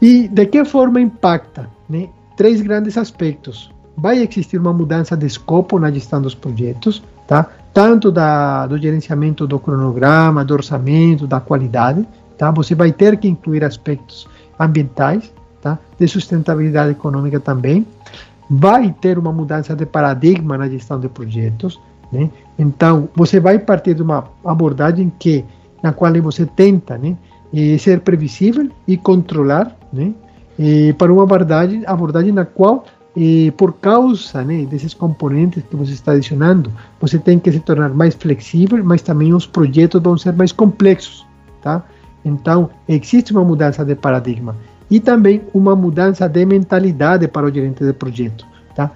E de que forma impacta? Né? Três grandes aspectos. Vai existir uma mudança de escopo na gestão dos projetos, tá? Tanto da, do gerenciamento do cronograma, do orçamento, da qualidade, tá? Você vai ter que incluir aspectos ambientais, tá? de sustentabilidade econômica também. Vai ter uma mudança de paradigma na gestão de projetos. Né? Então, você vai partir de uma abordagem que, na qual você tenta né, eh, ser previsível e controlar, né, eh, para uma abordagem, abordagem na qual, eh, por causa né, desses componentes que você está adicionando, você tem que se tornar mais flexível, mas também os projetos vão ser mais complexos. Tá? Então, existe uma mudança de paradigma e também uma mudança de mentalidade para o gerente de projeto, tá?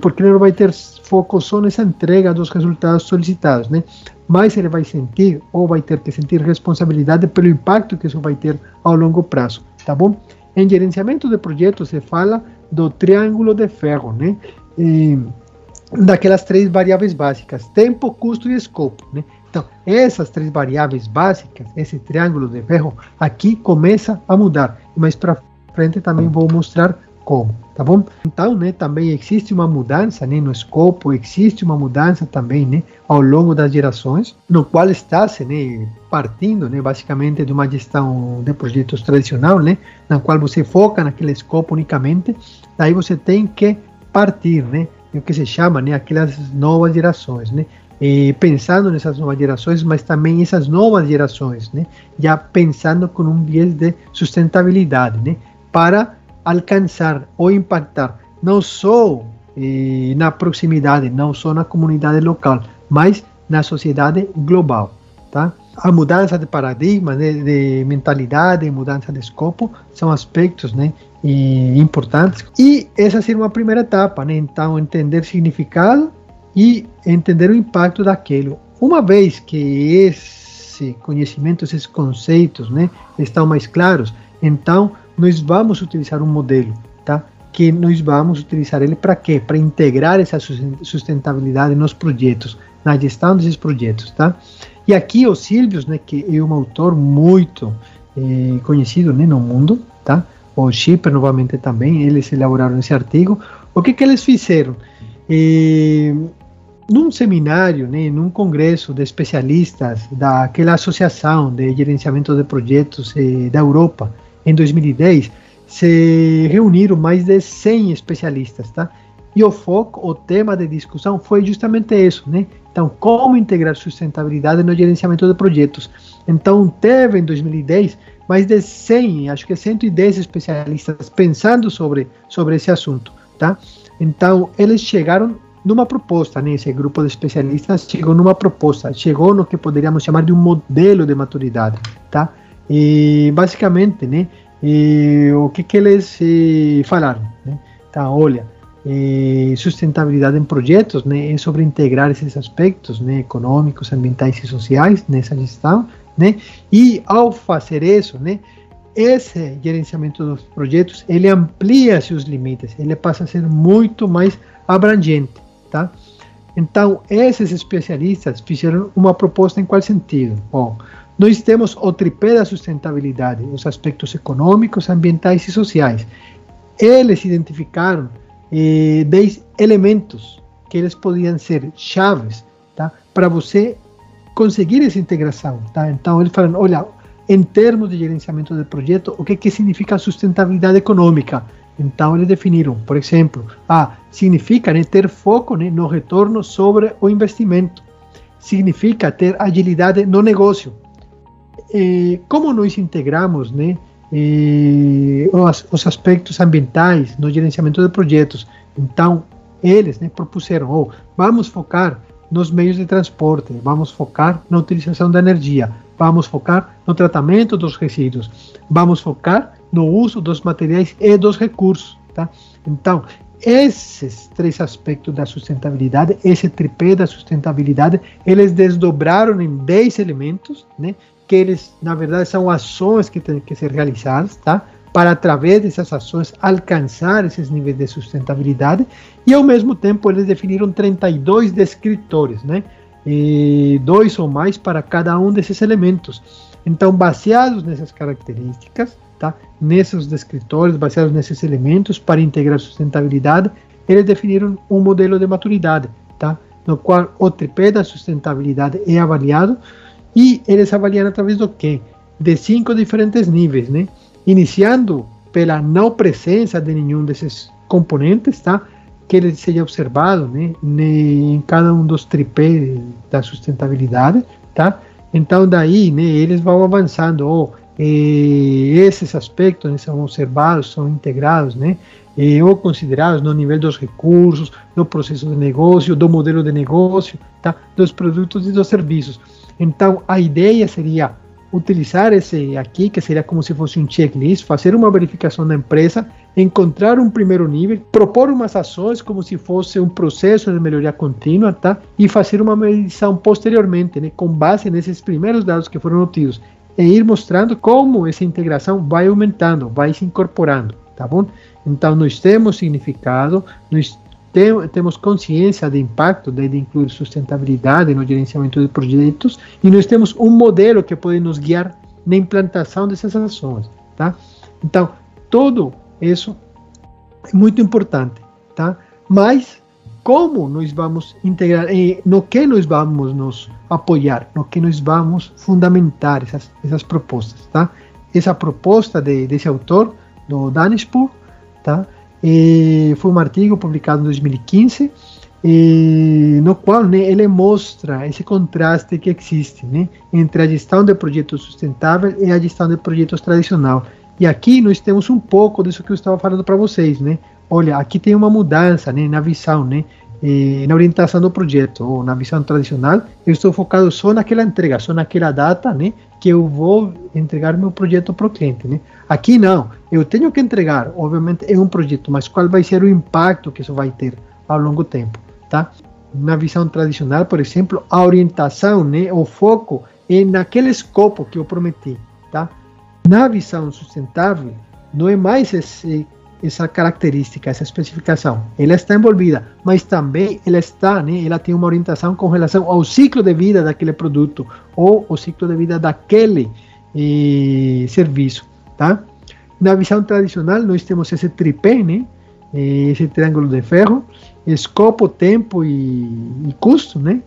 Porque ele não vai ter foco só nessa entrega dos resultados solicitados, né? Mas ele vai sentir ou vai ter que sentir responsabilidade pelo impacto que isso vai ter ao longo prazo, tá bom? Em gerenciamento de projetos se fala do triângulo de ferro, né? E, daquelas três variáveis básicas: tempo, custo e escopo, né? Então, essas três variáveis básicas, esse triângulo de ferro, aqui começa a mudar. Mas para frente também vou mostrar como, tá bom? Então, né, também existe uma mudança né, no escopo, existe uma mudança também né, ao longo das gerações, no qual está se né, partindo né, basicamente de uma gestão de projetos tradicional, né, na qual você foca naquele escopo unicamente, daí você tem que partir, né, o que se chama, né, aquelas novas gerações, né, eh, pensando nessas novas gerações, mas também essas novas gerações, né, já pensando com um viés de sustentabilidade, né, para alcançar ou impactar não só eh, na proximidade, não só na comunidade local, mas na sociedade global, tá? A mudança de paradigma, de, de mentalidade, mudança de escopo, são aspectos, né, e importantes. E essa seria uma primeira etapa, né? Então, entender significado e entender o impacto daquilo. Uma vez que esse conhecimento, esses conceitos, né, estão mais claros, então nós vamos utilizar um modelo, tá? Que nós vamos utilizar ele para quê? Para integrar essa sustentabilidade nos projetos, na gestão desses projetos, tá? E aqui o Silvius, né, que é um autor muito eh, conhecido né, no mundo, tá? O Schipper, novamente, também, eles elaboraram esse artigo. O que que eles fizeram? Eh, num seminário, né, num congresso de especialistas daquela associação de gerenciamento de projetos eh, da Europa, em 2010, se reuniram mais de 100 especialistas, tá? E o foco, o tema de discussão foi justamente isso, né? Então, como integrar sustentabilidade no gerenciamento de projetos. Então, teve em 2010 mais de 100, acho que 110 especialistas pensando sobre, sobre esse assunto, tá? Então, eles chegaram numa proposta, né? Esse grupo de especialistas chegou numa proposta, chegou no que poderíamos chamar de um modelo de maturidade, tá? E basicamente, né? E, o que que eles eh, falaram, né? Tá, olha, eh, sustentabilidade em projetos, né? É sobre integrar esses aspectos, né? Econômicos, ambientais e sociais nessa gestão, né? E ao fazer isso, né? Esse gerenciamento dos projetos, ele amplia seus limites, ele passa a ser muito mais abrangente, tá? Então, esses especialistas fizeram uma proposta em qual sentido? Bom, nós temos o tripé da sustentabilidade, os aspectos econômicos, ambientais e sociais. Eles identificaram eh, 10 elementos que eles podiam ser chaves tá? para você conseguir essa integração. Tá? Então, eles falam, olha, em termos de gerenciamento de projeto, o que, que significa sustentabilidade econômica. Então, eles definiram, por exemplo, ah, significa né, ter foco né, no retorno sobre o investimento, significa ter agilidade no negócio. E, como nós integramos né, os, os, aspectos ambientais no gerenciamento de projetos? Então, eles né, propuseram, oh, vamos focar nos meios de transporte, vamos focar na utilização da energia, vamos focar no tratamento dos resíduos, vamos focar no uso dos materiais e dos recursos. Tá? Então, esses três aspectos da sustentabilidade, esse tripé da sustentabilidade, eles desdobraram em 10 elementos, né, que eles, na verdade, são ações que têm que ser realizadas, tá? para, através dessas ações, alcançar esses níveis de sustentabilidade, e ao mesmo tempo eles definiram 32 descritores, né? E dois ou mais para cada um desses elementos. Então, baseados nessas características, tá? nesses descritores, baseados nesses elementos para integrar sustentabilidade, eles definiram um modelo de maturidade, tá? no qual o tripé da sustentabilidade é avaliado e eles avaliam através do quê? De cinco diferentes níveis, né? Iniciando pela não presença de nenhum desses componentes, tá? Que ele seja observado, né? Em cada um dos tripés da sustentabilidade, tá? Então daí, né? Eles vão avançando, oh, esses aspectos né, são observados, são integrados, né? ou considerados no nível dos recursos, do processo de negócio, do modelo de negócio, tá? dos produtos e dos serviços. Então, a ideia seria utilizar esse aqui, que seria como se fosse um checklist, fazer uma verificação da empresa, encontrar um primeiro nível, propor umas ações como se fosse um processo de melhoria contínua, tá? E fazer uma medição posteriormente, né, com base nesses primeiros dados que foram obtidos, e ir mostrando como essa integração vai aumentando, vai se incorporando, tá bom? Então, nós temos significado, nós tem, temos consciência do impacto de, de incluir sustentabilidade no gerenciamento de projetos e nós temos um modelo que pode nos guiar na implantação dessas ações, tá? Então, tudo isso é muito importante, tá? Mas como nós vamos integrar, no que nós vamos nos apoiar, no que nós vamos fundamentar essas, essas propostas, tá? Essa proposta de, desse autor, do Danispo, tá? E foi um artigo publicado em 2015, e, no qual né, ele mostra esse contraste que existe né, entre a gestão de projetos sustentáveis e a gestão de projetos tradicional. E aqui nós temos um pouco disso que eu estava falando para vocês, né? Olha, aqui tem uma mudança né, na visão, né? E na orientação do projeto, ou na visão tradicional, eu estou focado só naquela entrega, só naquela data, né? Que eu vou entregar meu projeto para o cliente, né? Aqui não, eu tenho que entregar, obviamente é um projeto, mas qual vai ser o impacto que isso vai ter ao longo do tempo, tá? Na visão tradicional, por exemplo, a orientação, né, o foco é naquele escopo que eu prometi, tá? Na visão sustentável, não é mais esse, essa característica, essa especificação. Ela está envolvida, mas também ela está, né, ela tem uma orientação com relação ao ciclo de vida daquele produto ou o ciclo de vida daquele eh, serviço tá? Na visão tradicional, nós temos esse tripé, né? esse triângulo de ferro, escopo, tempo e, e custo, né?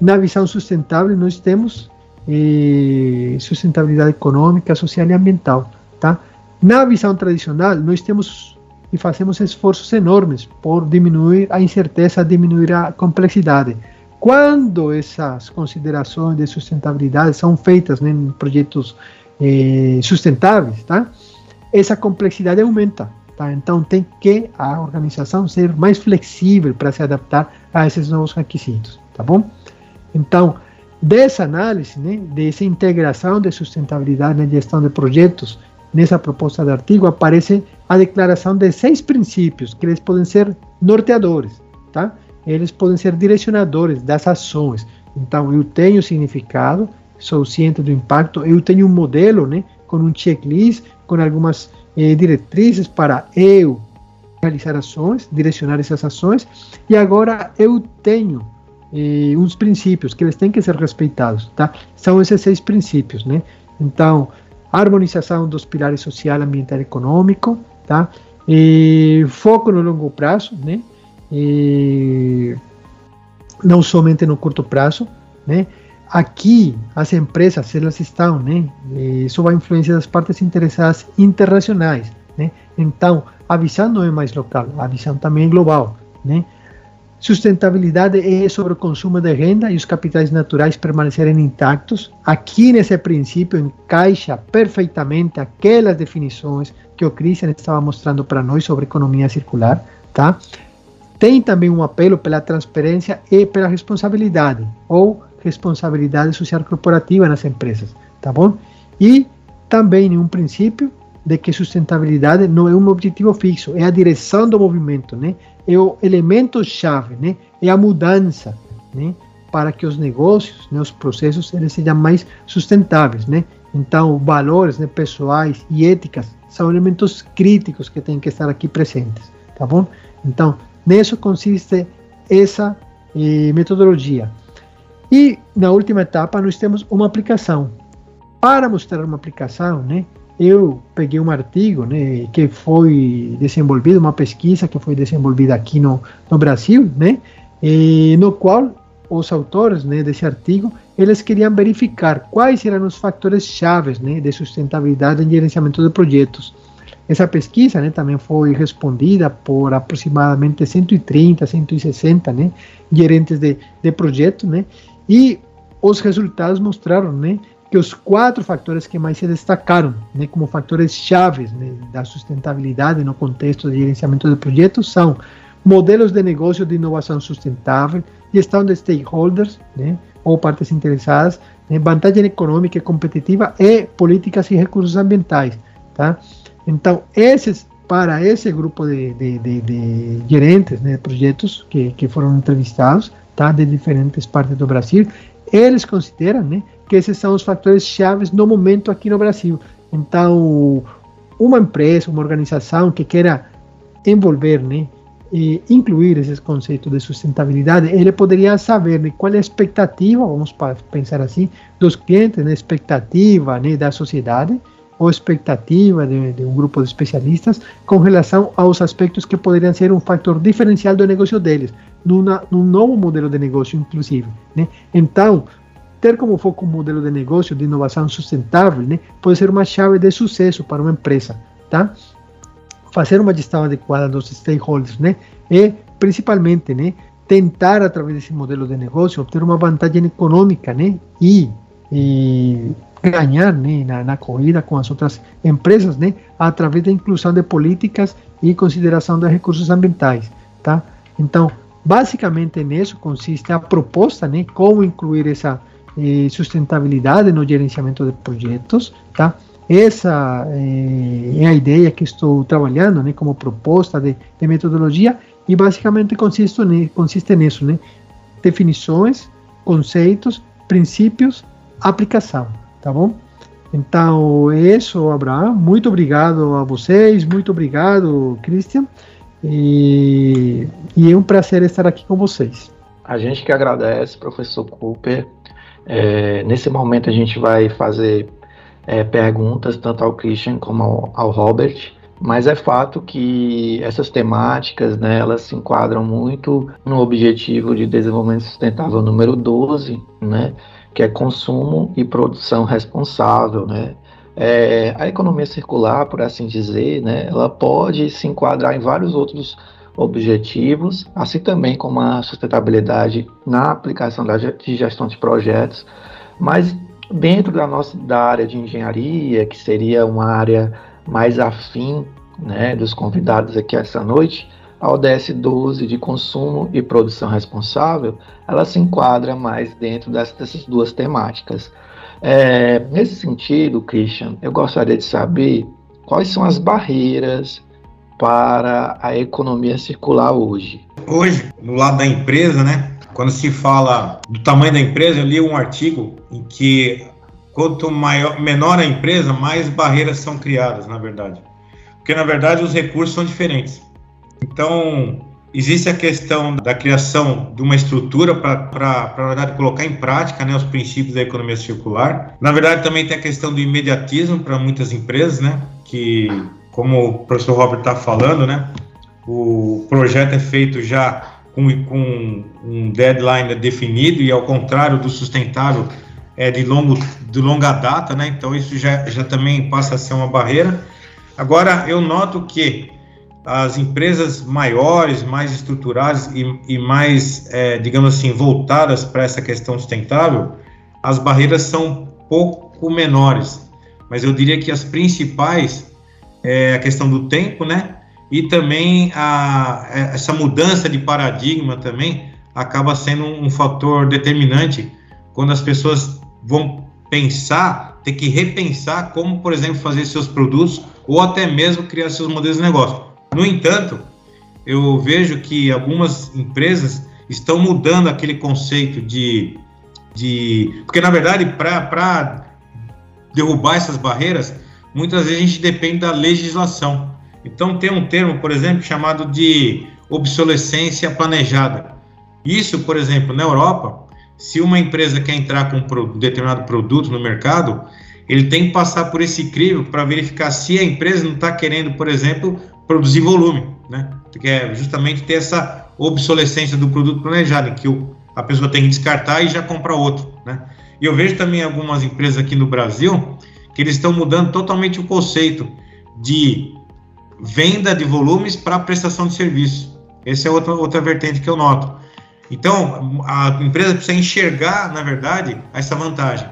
Na visão sustentável, nós temos eh, sustentabilidade econômica, social e ambiental, tá? Na visão tradicional, nós temos e fazemos esforços enormes por diminuir a incerteza, diminuir a complexidade. Quando essas considerações de sustentabilidade são feitas né, em projetos eh, sustentáveis, tá? Essa complexidade aumenta, tá? Então tem que a organização ser mais flexível para se adaptar a esses novos requisitos, tá bom? Então, dessa análise, né, dessa integração de sustentabilidade na gestão de projetos, nessa proposta de artigo aparece a declaração de seis princípios que eles podem ser norteadores, tá? Eles podem ser direcionadores das ações. Então, eu tenho significado, sou ciente do impacto, eu tenho um modelo, né, com um checklist, com algumas eh, diretrizes para eu realizar ações, direcionar essas ações, e agora eu tenho eh, uns princípios que eles têm que ser respeitados, tá? São esses seis princípios, né? Então, harmonização dos pilares social, ambiental e econômico, tá? E foco no longo prazo, né? E não somente no curto prazo, né? aqui as empresas elas estão, né, sob a influência das partes interessadas internacionais, né? Então, a visão não é mais local, a visão também é global, né? Sustentabilidade é sobre o consumo de renda e os capitais naturais permanecerem intactos. Aqui nesse princípio encaixa perfeitamente aquelas definições que o Christian estava mostrando para nós sobre economia circular, tá? Tem também um apelo pela transparência e pela responsabilidade ou responsabilidade social corporativa nas empresas, tá bom? E também um princípio de que sustentabilidade não é um objetivo fixo, é a direção do movimento, né? É o elemento chave, né? É a mudança, né? Para que os negócios, né, os processos, eles sejam mais sustentáveis, né? Então, valores né, pessoais e éticas são elementos críticos que têm que estar aqui presentes, tá bom? Então, nisso consiste essa eh, metodologia. E na última etapa nós temos uma aplicação. Para mostrar uma aplicação, né, eu peguei um artigo né, que foi desenvolvido, uma pesquisa que foi desenvolvida aqui no, no Brasil, né, no qual os autores né, desse artigo eles queriam verificar quais eram os fatores chaves né, de sustentabilidade em gerenciamento de projetos. Essa pesquisa né, também foi respondida por aproximadamente 130, 160 né, gerentes de, de projetos, né, e os resultados mostraram né, que os quatro fatores que mais se destacaram né, como fatores chaves né, da sustentabilidade no contexto de gerenciamento de projetos são modelos de negócio de inovação sustentável, gestão de stakeholders, né, ou partes interessadas, né, vantagem econômica e competitiva e políticas e recursos ambientais. Tá? Então, esses, para esse grupo de, de, de, de gerentes né, de projetos que, que foram entrevistados, tá, de diferentes partes do Brasil, eles consideram né, que esses são os fatores chaves no momento aqui no Brasil. Então, uma empresa, uma organização que queira envolver, né, e incluir esses conceitos de sustentabilidade, ele poderia saber né, qual é a expectativa, vamos pensar assim, dos clientes, né, expectativa né, da sociedade, ou expectativa de, de, um grupo de especialistas com relação aos aspectos que poderiam ser um fator diferencial do negócio deles, numa, num novo modelo de negócio, inclusive. Né? Então, ter como foco um modelo de negócio de inovação sustentável né, pode ser uma chave de sucesso para uma empresa. Tá? Fazer uma gestão adequada dos stakeholders né, e, principalmente, né, tentar, através desse modelo de negócio, obter uma vantagem econômica né, e, e ganhar né, na, na, corrida com as outras empresas né, através da inclusão de políticas e consideração dos recursos ambientais. Tá? Então, basicamente nisso consiste a proposta, né, como incluir essa eh, sustentabilidade no gerenciamento de projetos, tá? Essa eh, é a ideia que estou trabalhando, né, como proposta de, de metodologia e basicamente consiste, consiste nisso, né? Definições, conceitos, princípios, aplicação, tá bom? Então, é isso, Abraão. Muito obrigado a vocês, muito obrigado, Christian. E, e é um prazer estar aqui com vocês. A gente que agradece, professor Cooper. É, nesse momento a gente vai fazer é, perguntas tanto ao Christian como ao, ao, Robert, mas é fato que essas temáticas, né, elas se enquadram muito no objetivo de desenvolvimento sustentável número 12, né, que é consumo e produção responsável, né. É, a economia circular, por assim dizer, né, ela pode se enquadrar em vários outros objetivos, assim também como a sustentabilidade na aplicação da, de gestão de projetos, mas dentro da nossa da área de engenharia, que seria uma área mais afim né, dos convidados aqui essa noite, a ODS 12 de consumo e produção responsável, ela se enquadra mais dentro dessas duas temáticas. É, nesse sentido, Christian, eu gostaria de saber quais são as barreiras para a economia circular hoje? Hoje, no lado da empresa, né? Quando se fala do tamanho da empresa, eu li um artigo em que quanto maior, menor a empresa, mais barreiras são criadas, na verdade. Porque na verdade os recursos são diferentes. Então, existe a questão da criação de uma estrutura para, na verdade, colocar em prática né, os princípios da economia circular. Na verdade, também tem a questão do imediatismo para muitas empresas, né, que como o professor Robert está falando, né? O projeto é feito já com, com um deadline definido e ao contrário do sustentável é de longo de longa data, né? Então isso já, já também passa a ser uma barreira. Agora eu noto que as empresas maiores, mais estruturadas e, e mais, é, digamos assim, voltadas para essa questão sustentável, as barreiras são pouco menores. Mas eu diria que as principais é a questão do tempo, né? E também a, é, essa mudança de paradigma também acaba sendo um, um fator determinante quando as pessoas vão pensar, ter que repensar como, por exemplo, fazer seus produtos ou até mesmo criar seus modelos de negócio. No entanto, eu vejo que algumas empresas estão mudando aquele conceito de. de porque, na verdade, para derrubar essas barreiras, muitas vezes a gente depende da legislação. Então, tem um termo, por exemplo, chamado de obsolescência planejada. Isso, por exemplo, na Europa, se uma empresa quer entrar com um determinado produto no mercado, ele tem que passar por esse crivo para verificar se a empresa não está querendo, por exemplo, produzir volume, né? Que é justamente ter essa obsolescência do produto planejado, em que o, a pessoa tem que descartar e já compra outro, né? E eu vejo também algumas empresas aqui no Brasil que eles estão mudando totalmente o conceito de venda de volumes para prestação de serviço. Essa é outra, outra vertente que eu noto. Então, a empresa precisa enxergar, na verdade, essa vantagem.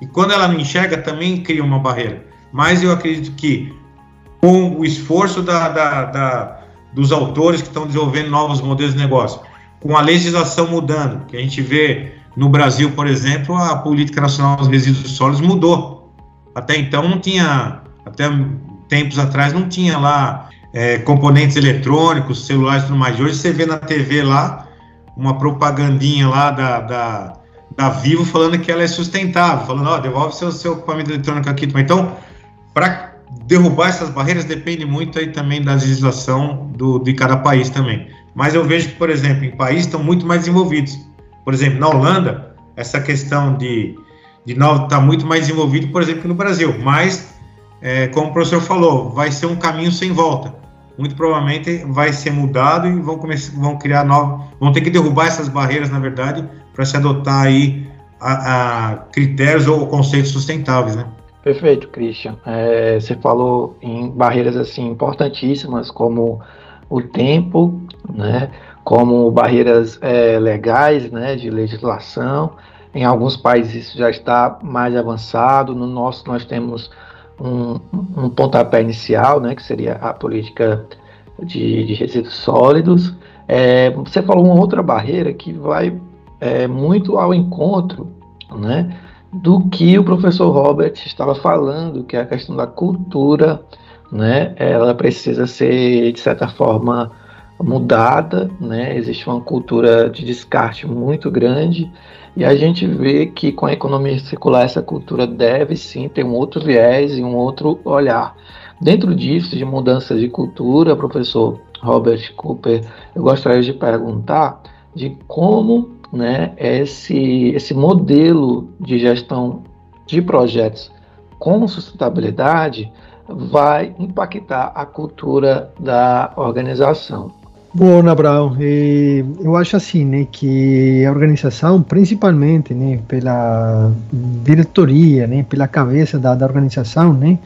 E quando ela não enxerga, também cria uma barreira. Mas eu acredito que com o esforço da, da, da, dos autores que estão desenvolvendo novos modelos de negócio, com a legislação mudando, que a gente vê no Brasil, por exemplo, a política nacional dos resíduos sólidos mudou. Até então não tinha, até tempos atrás não tinha lá é, componentes eletrônicos, celulares e tudo mais. Hoje você vê na TV lá uma propagandinha lá da, da, da Vivo falando que ela é sustentável, falando, ó, oh, devolve seu, seu equipamento eletrônico aqui. Então, para derrubar essas barreiras depende muito aí também da legislação do, de cada país também. Mas eu vejo que, por exemplo, em países estão muito mais desenvolvidos. Por exemplo, na Holanda, essa questão de, de está muito mais desenvolvido, por exemplo, que no Brasil. Mas, é, como o professor falou, vai ser um caminho sem volta. Muito provavelmente vai ser mudado e vão, começar, vão criar novos, vão ter que derrubar essas barreiras, na verdade, para se adotar aí a, a critérios ou conceitos sustentáveis, né? Perfeito, Christian. É, você falou em barreiras assim importantíssimas como o tempo, né, como barreiras é, legais, né, de legislação. Em alguns países isso já está mais avançado. No nosso nós temos um, um pontapé inicial, né, que seria a política de, de resíduos sólidos. É, você falou uma outra barreira que vai é, muito ao encontro, né, do que o professor Robert estava falando, que é a questão da cultura, né? Ela precisa ser de certa forma mudada, né? Existe uma cultura de descarte muito grande e a gente vê que com a economia circular essa cultura deve sim ter um outro viés e um outro olhar. Dentro disso, de mudança de cultura, professor Robert Cooper, eu gostaria de perguntar de como né, esse, esse modelo de gestão de projetos com sustentabilidade vai impactar a cultura da organização. Bom, eh, eu acho assim, né, que a organização, principalmente, né, pela diretoria, né, pela cabeça da, da organização, né,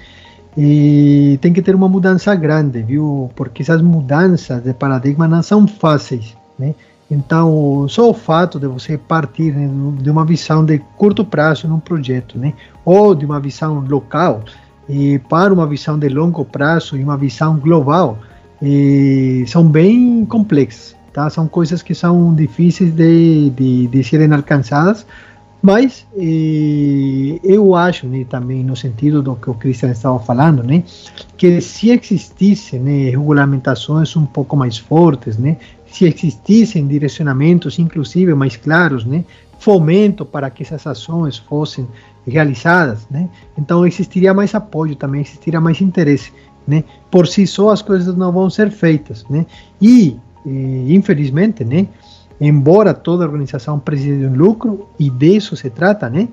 e tem que ter uma mudança grande, viu? Porque essas mudanças de paradigma não são fáceis, né? Então, só o fato de você partir né, de uma visão de curto prazo num projeto, né, ou de uma visão local, e para uma visão de longo prazo e uma visão global, e são bem complexas, tá? São coisas que são difíceis de, de, de serem alcançadas, mas eu acho, né, também no sentido do que o Christian estava falando, né, que se existissem né, regulamentações um pouco mais fortes, né, se existissem direcionamentos, inclusive mais claros, né, fomento para que essas ações fossem realizadas, né, então existiria mais apoio, também existiria mais interesse, né, por si só as coisas não vão ser feitas, né, e, e infelizmente, né, embora toda organização precise de um lucro e disso se trata, né,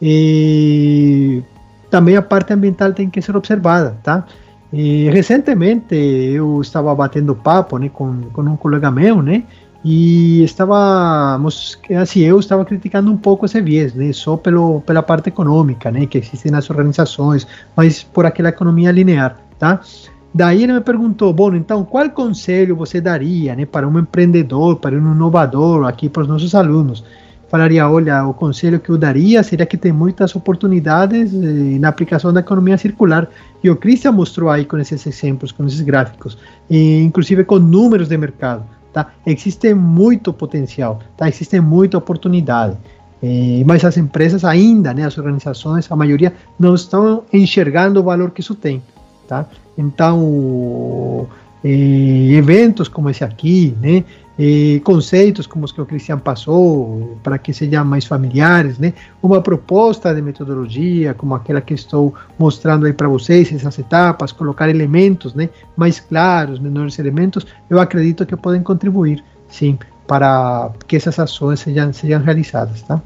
e também a parte ambiental tem que ser observada, tá? E recentemente eu estava batendo papo né, com, com um colega meu, né? e estávamos, assim, eu estava criticando um pouco esse viés, né, só pelo, pela parte econômica, né, que existe nas organizações, mas por aquela economia linear, tá? Daí ele me perguntou, bom, então qual conselho você daria, né, para um empreendedor, para um inovador, aqui para os nossos alunos? Falaria, olha, o conselho que eu daria seria que tem muitas oportunidades eh, na aplicação da economia circular. E o Christian mostrou aí com esses exemplos, com esses gráficos, e inclusive com números de mercado. Tá? Existe muito potencial, tá? existe muita oportunidade. Eh, mas as empresas ainda, né, as organizações, a maioria não estão enxergando o valor que isso tem. Tá? Então, eh, eventos como esse aqui, né, eh, conceitos como os que o Cristian passou, para que sejam mais familiares, né? Uma proposta de metodologia, como aquela que estou mostrando aí para vocês, essas etapas, colocar elementos, né? Mais claros, menores elementos, eu acredito que podem contribuir, sim, para que essas ações sejam, sejam realizadas, tá?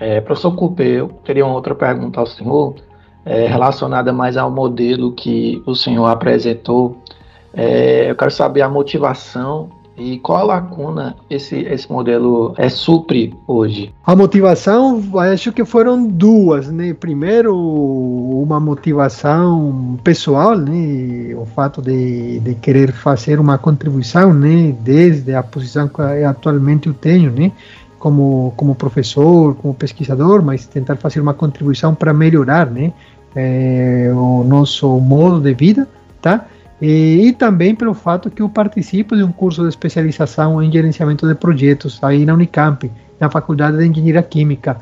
É, professor Cooper, eu teria uma outra pergunta ao senhor, é, relacionada mais ao modelo que o senhor apresentou. É, eu quero saber a motivação e qual a lacuna esse, esse modelo é, supre hoje? A motivação, acho que foram duas, né? Primeiro, uma motivação pessoal, né? O fato de, de querer fazer uma contribuição, né? Desde a posição que atualmente eu tenho, né? Como, como professor, como pesquisador, mas tentar fazer uma contribuição para melhorar, né? É, o nosso modo de vida, tá? E, e, também pelo fato que eu participo de um curso de especialização em gerenciamento de projetos aí na Unicamp, na Faculdade de Engenharia Química.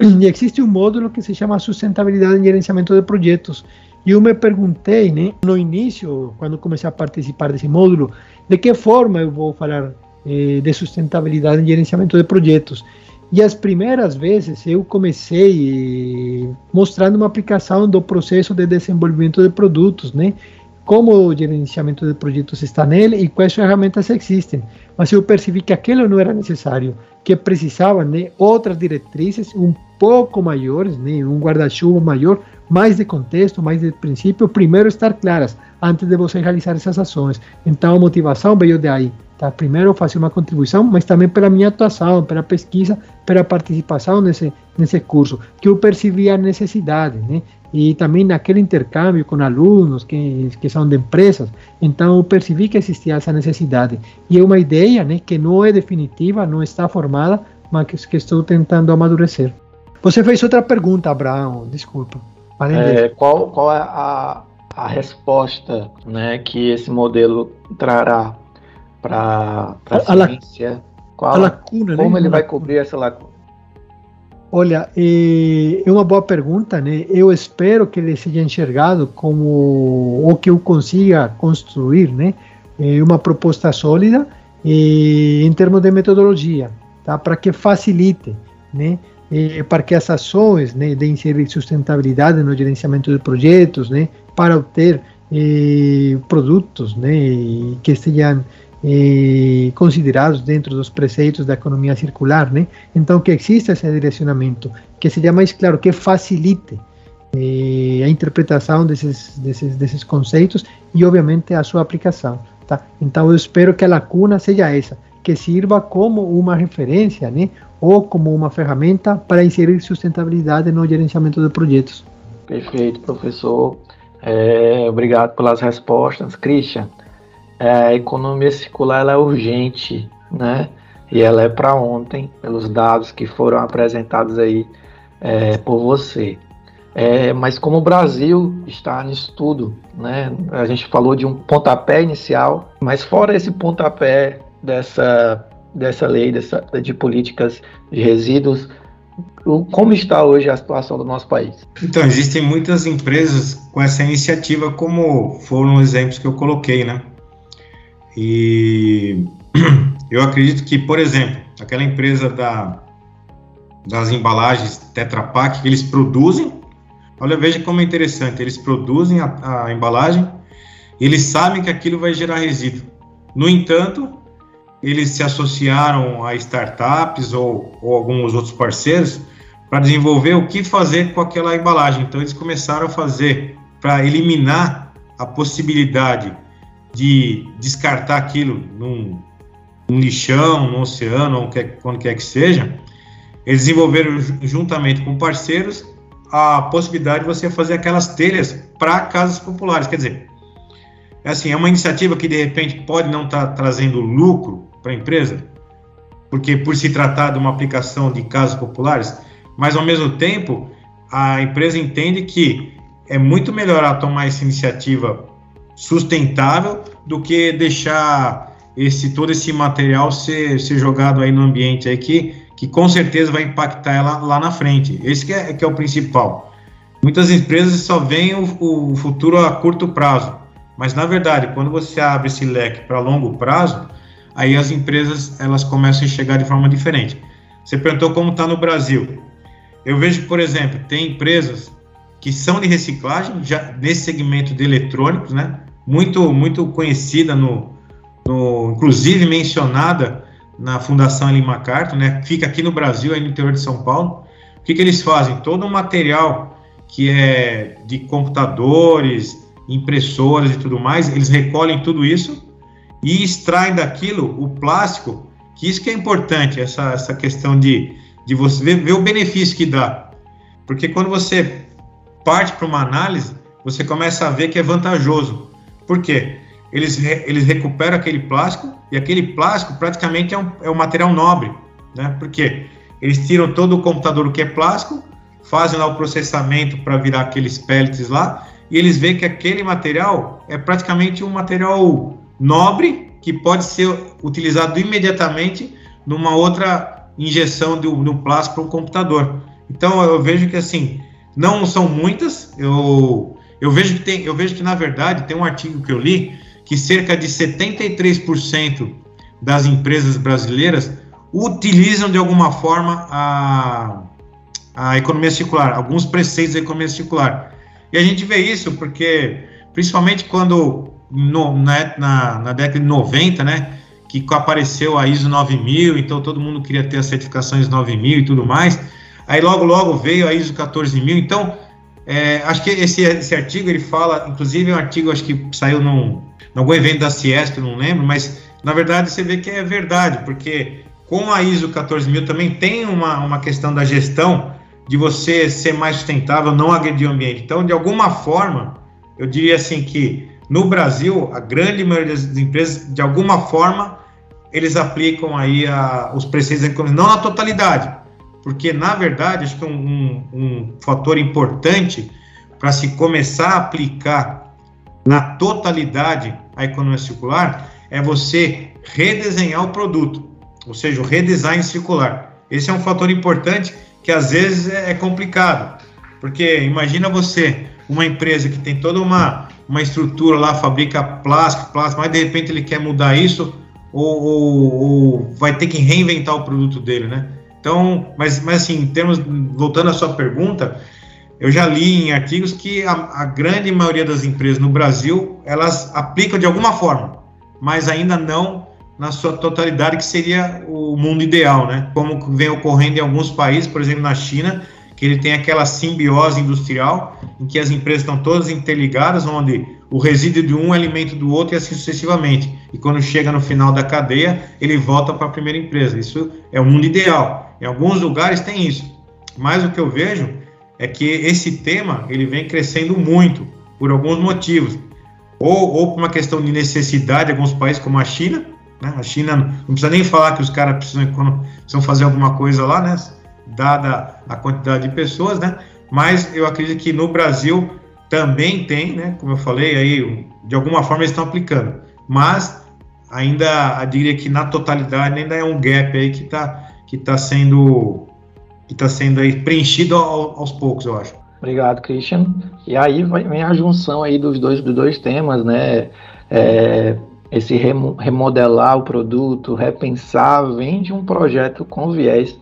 E existe um módulo que se chama Sustentabilidade em Gerenciamento de Projetos. E eu me perguntei, né, no início, quando comecei a participar desse módulo, de que forma eu vou falar eh, de sustentabilidade em gerenciamento de projetos. E as primeiras vezes eu comecei eh, mostrando uma aplicação do processo de desenvolvimento de produtos, né? Como o gerenciamento de projetos está nele e quais ferramentas existem. Mas eu percebi que aquilo não era necessário, que precisava né, outras diretrizes um pouco maiores, né, um guarda-chuva maior, mais de contexto, mais de princípio, primeiro estar claras antes de você realizar essas ações. Então a motivação veio de. Tá? Primeiro fazer uma contribuição, mas também pela minha atuação, pela pesquisa, pela participação nesse, nesse curso, que eu percebi a necessidade, né? E também naquele intercâmbio com alunos que, que são de empresas, então eu percebi que existia essa necessidade. E é uma ideia né, que não é definitiva, não está formada, mas que, estou tentando amadurecer. Você fez outra pergunta, Abraão, desculpa. É, qual, qual é a, a resposta né, que esse modelo trará para a ciência? Qual, a lacuna, como né? ele vai cobrir essa lacuna? Olha, é uma boa pergunta, né? Eu espero que ele seja enxergado como ou que eu consiga construir, né? Uma proposta sólida em termos de metodologia, tá? Para que facilite, né? Para que as ações, né, de inserir sustentabilidade no gerenciamento de projetos, né? Para obter eh, produtos, né? Que estejam eh, considerados dentro dos preceitos da economia circular, né? Então que exista esse direcionamento, que seja mais claro, que facilite eh, a interpretação desses, desses, desses conceitos e obviamente a sua aplicação, tá? Então eu espero que a lacuna seja essa, que sirva como uma referência, né? Ou como uma ferramenta para inserir sustentabilidade no gerenciamento de projetos. Perfeito, professor. É, obrigado pelas respostas. Christian, a economia circular é urgente, né? E ela é para ontem, pelos dados que foram apresentados aí é, por você. É, mas como o Brasil está nisso tudo, né? A gente falou de um pontapé inicial, mas fora esse pontapé dessa, dessa lei dessa, de políticas de resíduos, como está hoje a situação do nosso país? Então, existem muitas empresas com essa iniciativa, como foram os exemplos que eu coloquei, né? E eu acredito que, por exemplo, aquela empresa da, das embalagens Tetra Pak, que eles produzem, olha, veja como é interessante, eles produzem a, a embalagem, eles sabem que aquilo vai gerar resíduo. No entanto, eles se associaram a startups ou, ou alguns outros parceiros para desenvolver o que fazer com aquela embalagem. Então, eles começaram a fazer para eliminar a possibilidade de descartar aquilo num, um lixão, no oceano, quer, quando quer que seja, eles desenvolveram juntamente com parceiros a possibilidade de você fazer aquelas telhas para casas populares. Quer dizer, é assim, é uma iniciativa que de repente pode não estar tá trazendo lucro para a empresa, porque por se tratar de uma aplicação de casas populares, mas ao mesmo tempo a empresa entende que é muito melhor ela tomar essa iniciativa sustentável do que deixar esse todo esse material ser, ser jogado aí no ambiente aí que, que com certeza vai impactar ela lá na frente. Esse que é, que é o principal. Muitas empresas só veem o, o futuro a curto prazo, mas na verdade, quando você abre esse leque para longo prazo, aí as empresas elas começam a chegar de forma diferente. Você perguntou como está no Brasil. Eu vejo, por exemplo, tem empresas que são de reciclagem, já nesse segmento de eletrônicos, né? Muito, muito conhecida no, no inclusive mencionada na Fundação Ellen MacArthur, né? Fica aqui no Brasil, aí no interior de São Paulo. O que, que eles fazem? Todo o material que é de computadores, impressoras e tudo mais, eles recolhem tudo isso e extraem daquilo o plástico, que isso que é importante, essa, essa questão de, de você ver, ver o benefício que dá. Porque quando você parte para uma análise, você começa a ver que é vantajoso. Por quê? Eles, eles recuperam aquele plástico e aquele plástico praticamente é um, é um material nobre, né? Porque eles tiram todo o computador que é plástico, fazem lá o processamento para virar aqueles pellets lá e eles veem que aquele material é praticamente um material nobre que pode ser utilizado imediatamente numa outra injeção de um plástico para um computador. Então eu vejo que assim não são muitas. Eu, eu vejo que tem, eu vejo que na verdade tem um artigo que eu li que cerca de 73% das empresas brasileiras utilizam de alguma forma a, a economia circular, alguns preceitos da economia circular. E a gente vê isso porque, principalmente quando no, na, na, na, década de 90, né, que apareceu a ISO 9000, então todo mundo queria ter as certificações 9000 e tudo mais, Aí logo, logo veio a ISO 14000. Então, é, acho que esse, esse artigo ele fala, inclusive é um artigo acho que saiu num, em algum evento da Ciesp, não lembro, mas na verdade você vê que é verdade, porque com a ISO 14000 também tem uma, uma questão da gestão de você ser mais sustentável, não agredir o ambiente. Então, de alguma forma, eu diria assim que no Brasil, a grande maioria das empresas, de alguma forma, eles aplicam aí a, os preceitos, não na totalidade, porque na verdade acho que um, um, um fator importante para se começar a aplicar na totalidade a economia circular é você redesenhar o produto, ou seja, o redesign circular. Esse é um fator importante que às vezes é, é complicado, porque imagina você, uma empresa que tem toda uma, uma estrutura lá, fabrica plástico, plástico, mas de repente ele quer mudar isso ou, ou, ou vai ter que reinventar o produto dele, né? Então, mas, mas assim, termos, voltando à sua pergunta, eu já li em artigos que a, a, grande maioria das empresas no Brasil, elas aplicam de alguma forma, mas ainda não na sua totalidade, que seria o mundo ideal, né? Como vem ocorrendo em alguns países, por exemplo, na China, que ele tem aquela simbiose industrial, em que as empresas estão todas interligadas, onde o resíduo de um é alimento do outro e assim sucessivamente. E quando chega no final da cadeia, ele volta para a primeira empresa. Isso é o mundo ideal. Em alguns lugares tem isso. Mas o que eu vejo é que esse tema ele vem crescendo muito por alguns motivos. Ou, ou por uma questão de necessidade de alguns países, como a China. Né? A China, não precisa nem falar que os caras precisam, precisam fazer alguma coisa lá, né? dada a quantidade de pessoas, né? Mas eu acredito que no Brasil também tem, né? Como eu falei aí, de alguma forma eles estão aplicando. Mas ainda, diria que na totalidade ainda é um gap aí que está que está sendo que está sendo aí preenchido ao, aos poucos, eu acho. Obrigado, Christian. E aí vem a junção aí dos dois, dos dois temas, né? É, esse remodelar o produto, repensar, vem de um projeto com viés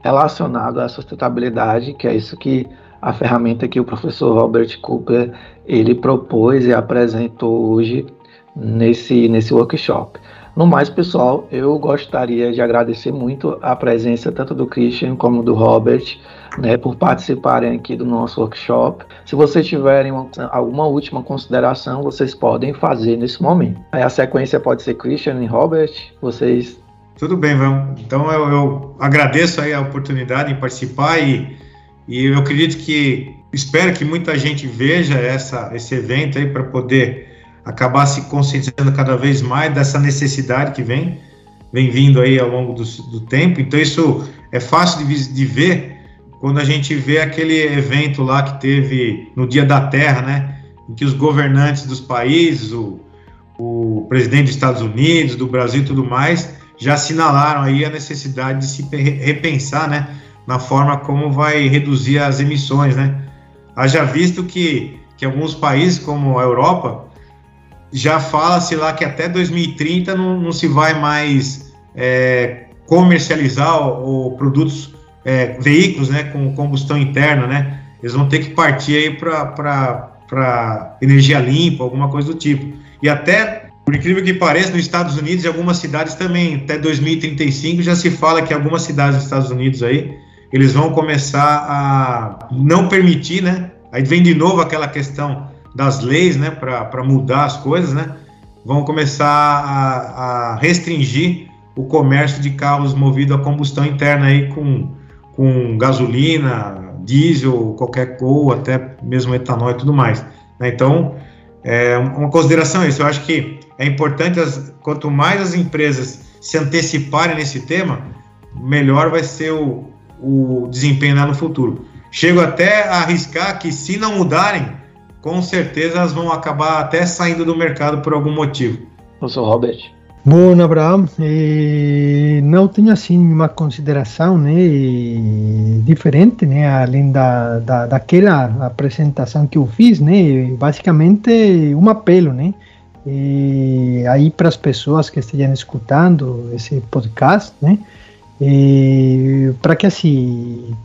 relacionado à sustentabilidade, que é isso que a ferramenta que o professor Robert Cooper ele propôs e apresentou hoje nesse, nesse workshop. No mais, pessoal, eu gostaria de agradecer muito a presença tanto do Christian como do Robert, né, por participarem aqui do nosso workshop. Se vocês tiverem uma, alguma última consideração, vocês podem fazer nesse momento. Aí a sequência pode ser Christian e Robert. Vocês Tudo bem, vamos. Então eu, eu, agradeço aí a oportunidade de participar e, e eu acredito que espero que muita gente veja essa, esse evento aí para poder acabar se conscientizando cada vez mais dessa necessidade que vem, vem vindo aí ao longo do, do tempo. Então isso é fácil de, de ver quando a gente vê aquele evento lá que teve no Dia da Terra, né? Em que os governantes dos países, o, o presidente dos Estados Unidos, do Brasil e tudo mais, já assinalaram aí a necessidade de se repensar, né? Na forma como vai reduzir as emissões, né? Haja visto que, que alguns países, como a Europa, já fala-se lá que até 2030 não, não se vai mais é, comercializar ou, ou produtos é, veículos né, com combustão interna, né? Eles vão ter que partir aí para energia limpa, alguma coisa do tipo. E até, por incrível que pareça, nos Estados Unidos e algumas cidades também, até 2035 já se fala que algumas cidades dos Estados Unidos aí, eles vão começar a não permitir, né? Aí vem de novo aquela questão das leis, né, para mudar as coisas, né? Vão começar a, a restringir o comércio de carros movidos a combustão interna aí com com gasolina, diesel, qualquer ou até mesmo etanol e tudo mais. Né? Então, é uma consideração isso. Eu acho que é importante, as, quanto mais as empresas se anteciparem nesse tema, melhor vai ser o, o desempenho lá no futuro. Chego até a arriscar que, se não mudarem, com certeza elas vão acabar até saindo do mercado por algum motivo. Professor Robert. Bom, Abraham, eh, não tenho assim uma consideração né, diferente, né, além da, da, daquela apresentação que eu fiz, né, basicamente um apelo, né, e aí para as pessoas que estejam escutando esse podcast, né, para que assim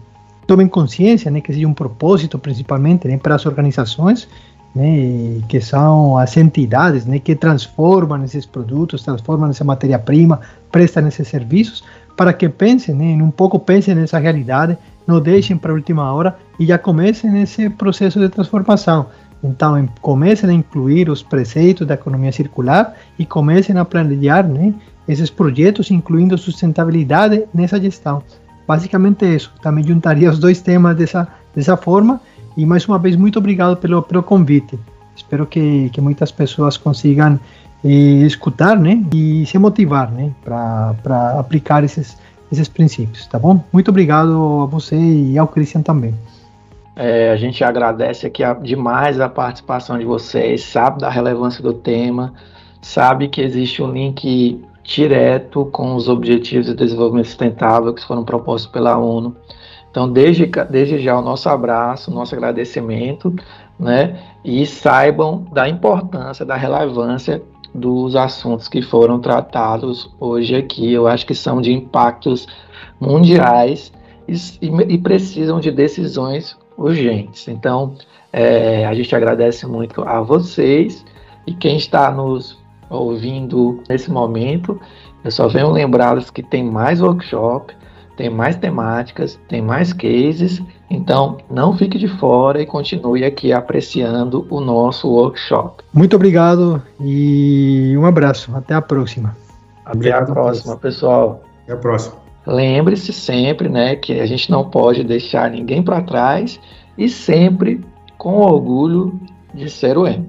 tomem consciência, né, que seja um propósito principalmente, né, para as organizações né, que são as entidades né, que transformam esses produtos, transformam essa matéria-prima, prestam esses serviços, para que pensem, né, um pouco pensem nessa realidade, não deixem para a última hora e já comecem nesse processo de transformação. Então, comecem a incluir os preceitos da economia circular e comecem a planejar né, esses projetos, incluindo sustentabilidade nessa gestão. Basicamente isso. Também juntaria os dois temas dessa, dessa forma e mais uma vez, muito obrigado pelo, pelo convite. Espero que, que muitas pessoas consigam eh, escutar né, e se motivar né, para aplicar esses, esses princípios, tá bom? Muito obrigado a você e ao Christian também. É, a gente agradece aqui a, demais a participação de vocês, sabe da relevância do tema, sabe que existe um link direto com os Objetivos de Desenvolvimento Sustentável que foram propostos pela ONU. Então, desde, desde já o nosso abraço, o nosso agradecimento, né? E saibam da importância, da relevância dos assuntos que foram tratados hoje aqui. Eu acho que são de impactos mundiais e, e precisam de decisões urgentes. Então, é, a gente agradece muito a vocês e quem está nos ouvindo nesse momento. Eu só venho lembrá-los que tem mais workshop, tem mais temáticas, tem mais cases, então não fique de fora e continue aqui apreciando o nosso workshop. Muito obrigado e um abraço. Até a próxima. Até a próxima, pessoal. Até a próxima. Lembre-se sempre, né, que a gente não pode deixar ninguém para trás e sempre com orgulho de ser o M.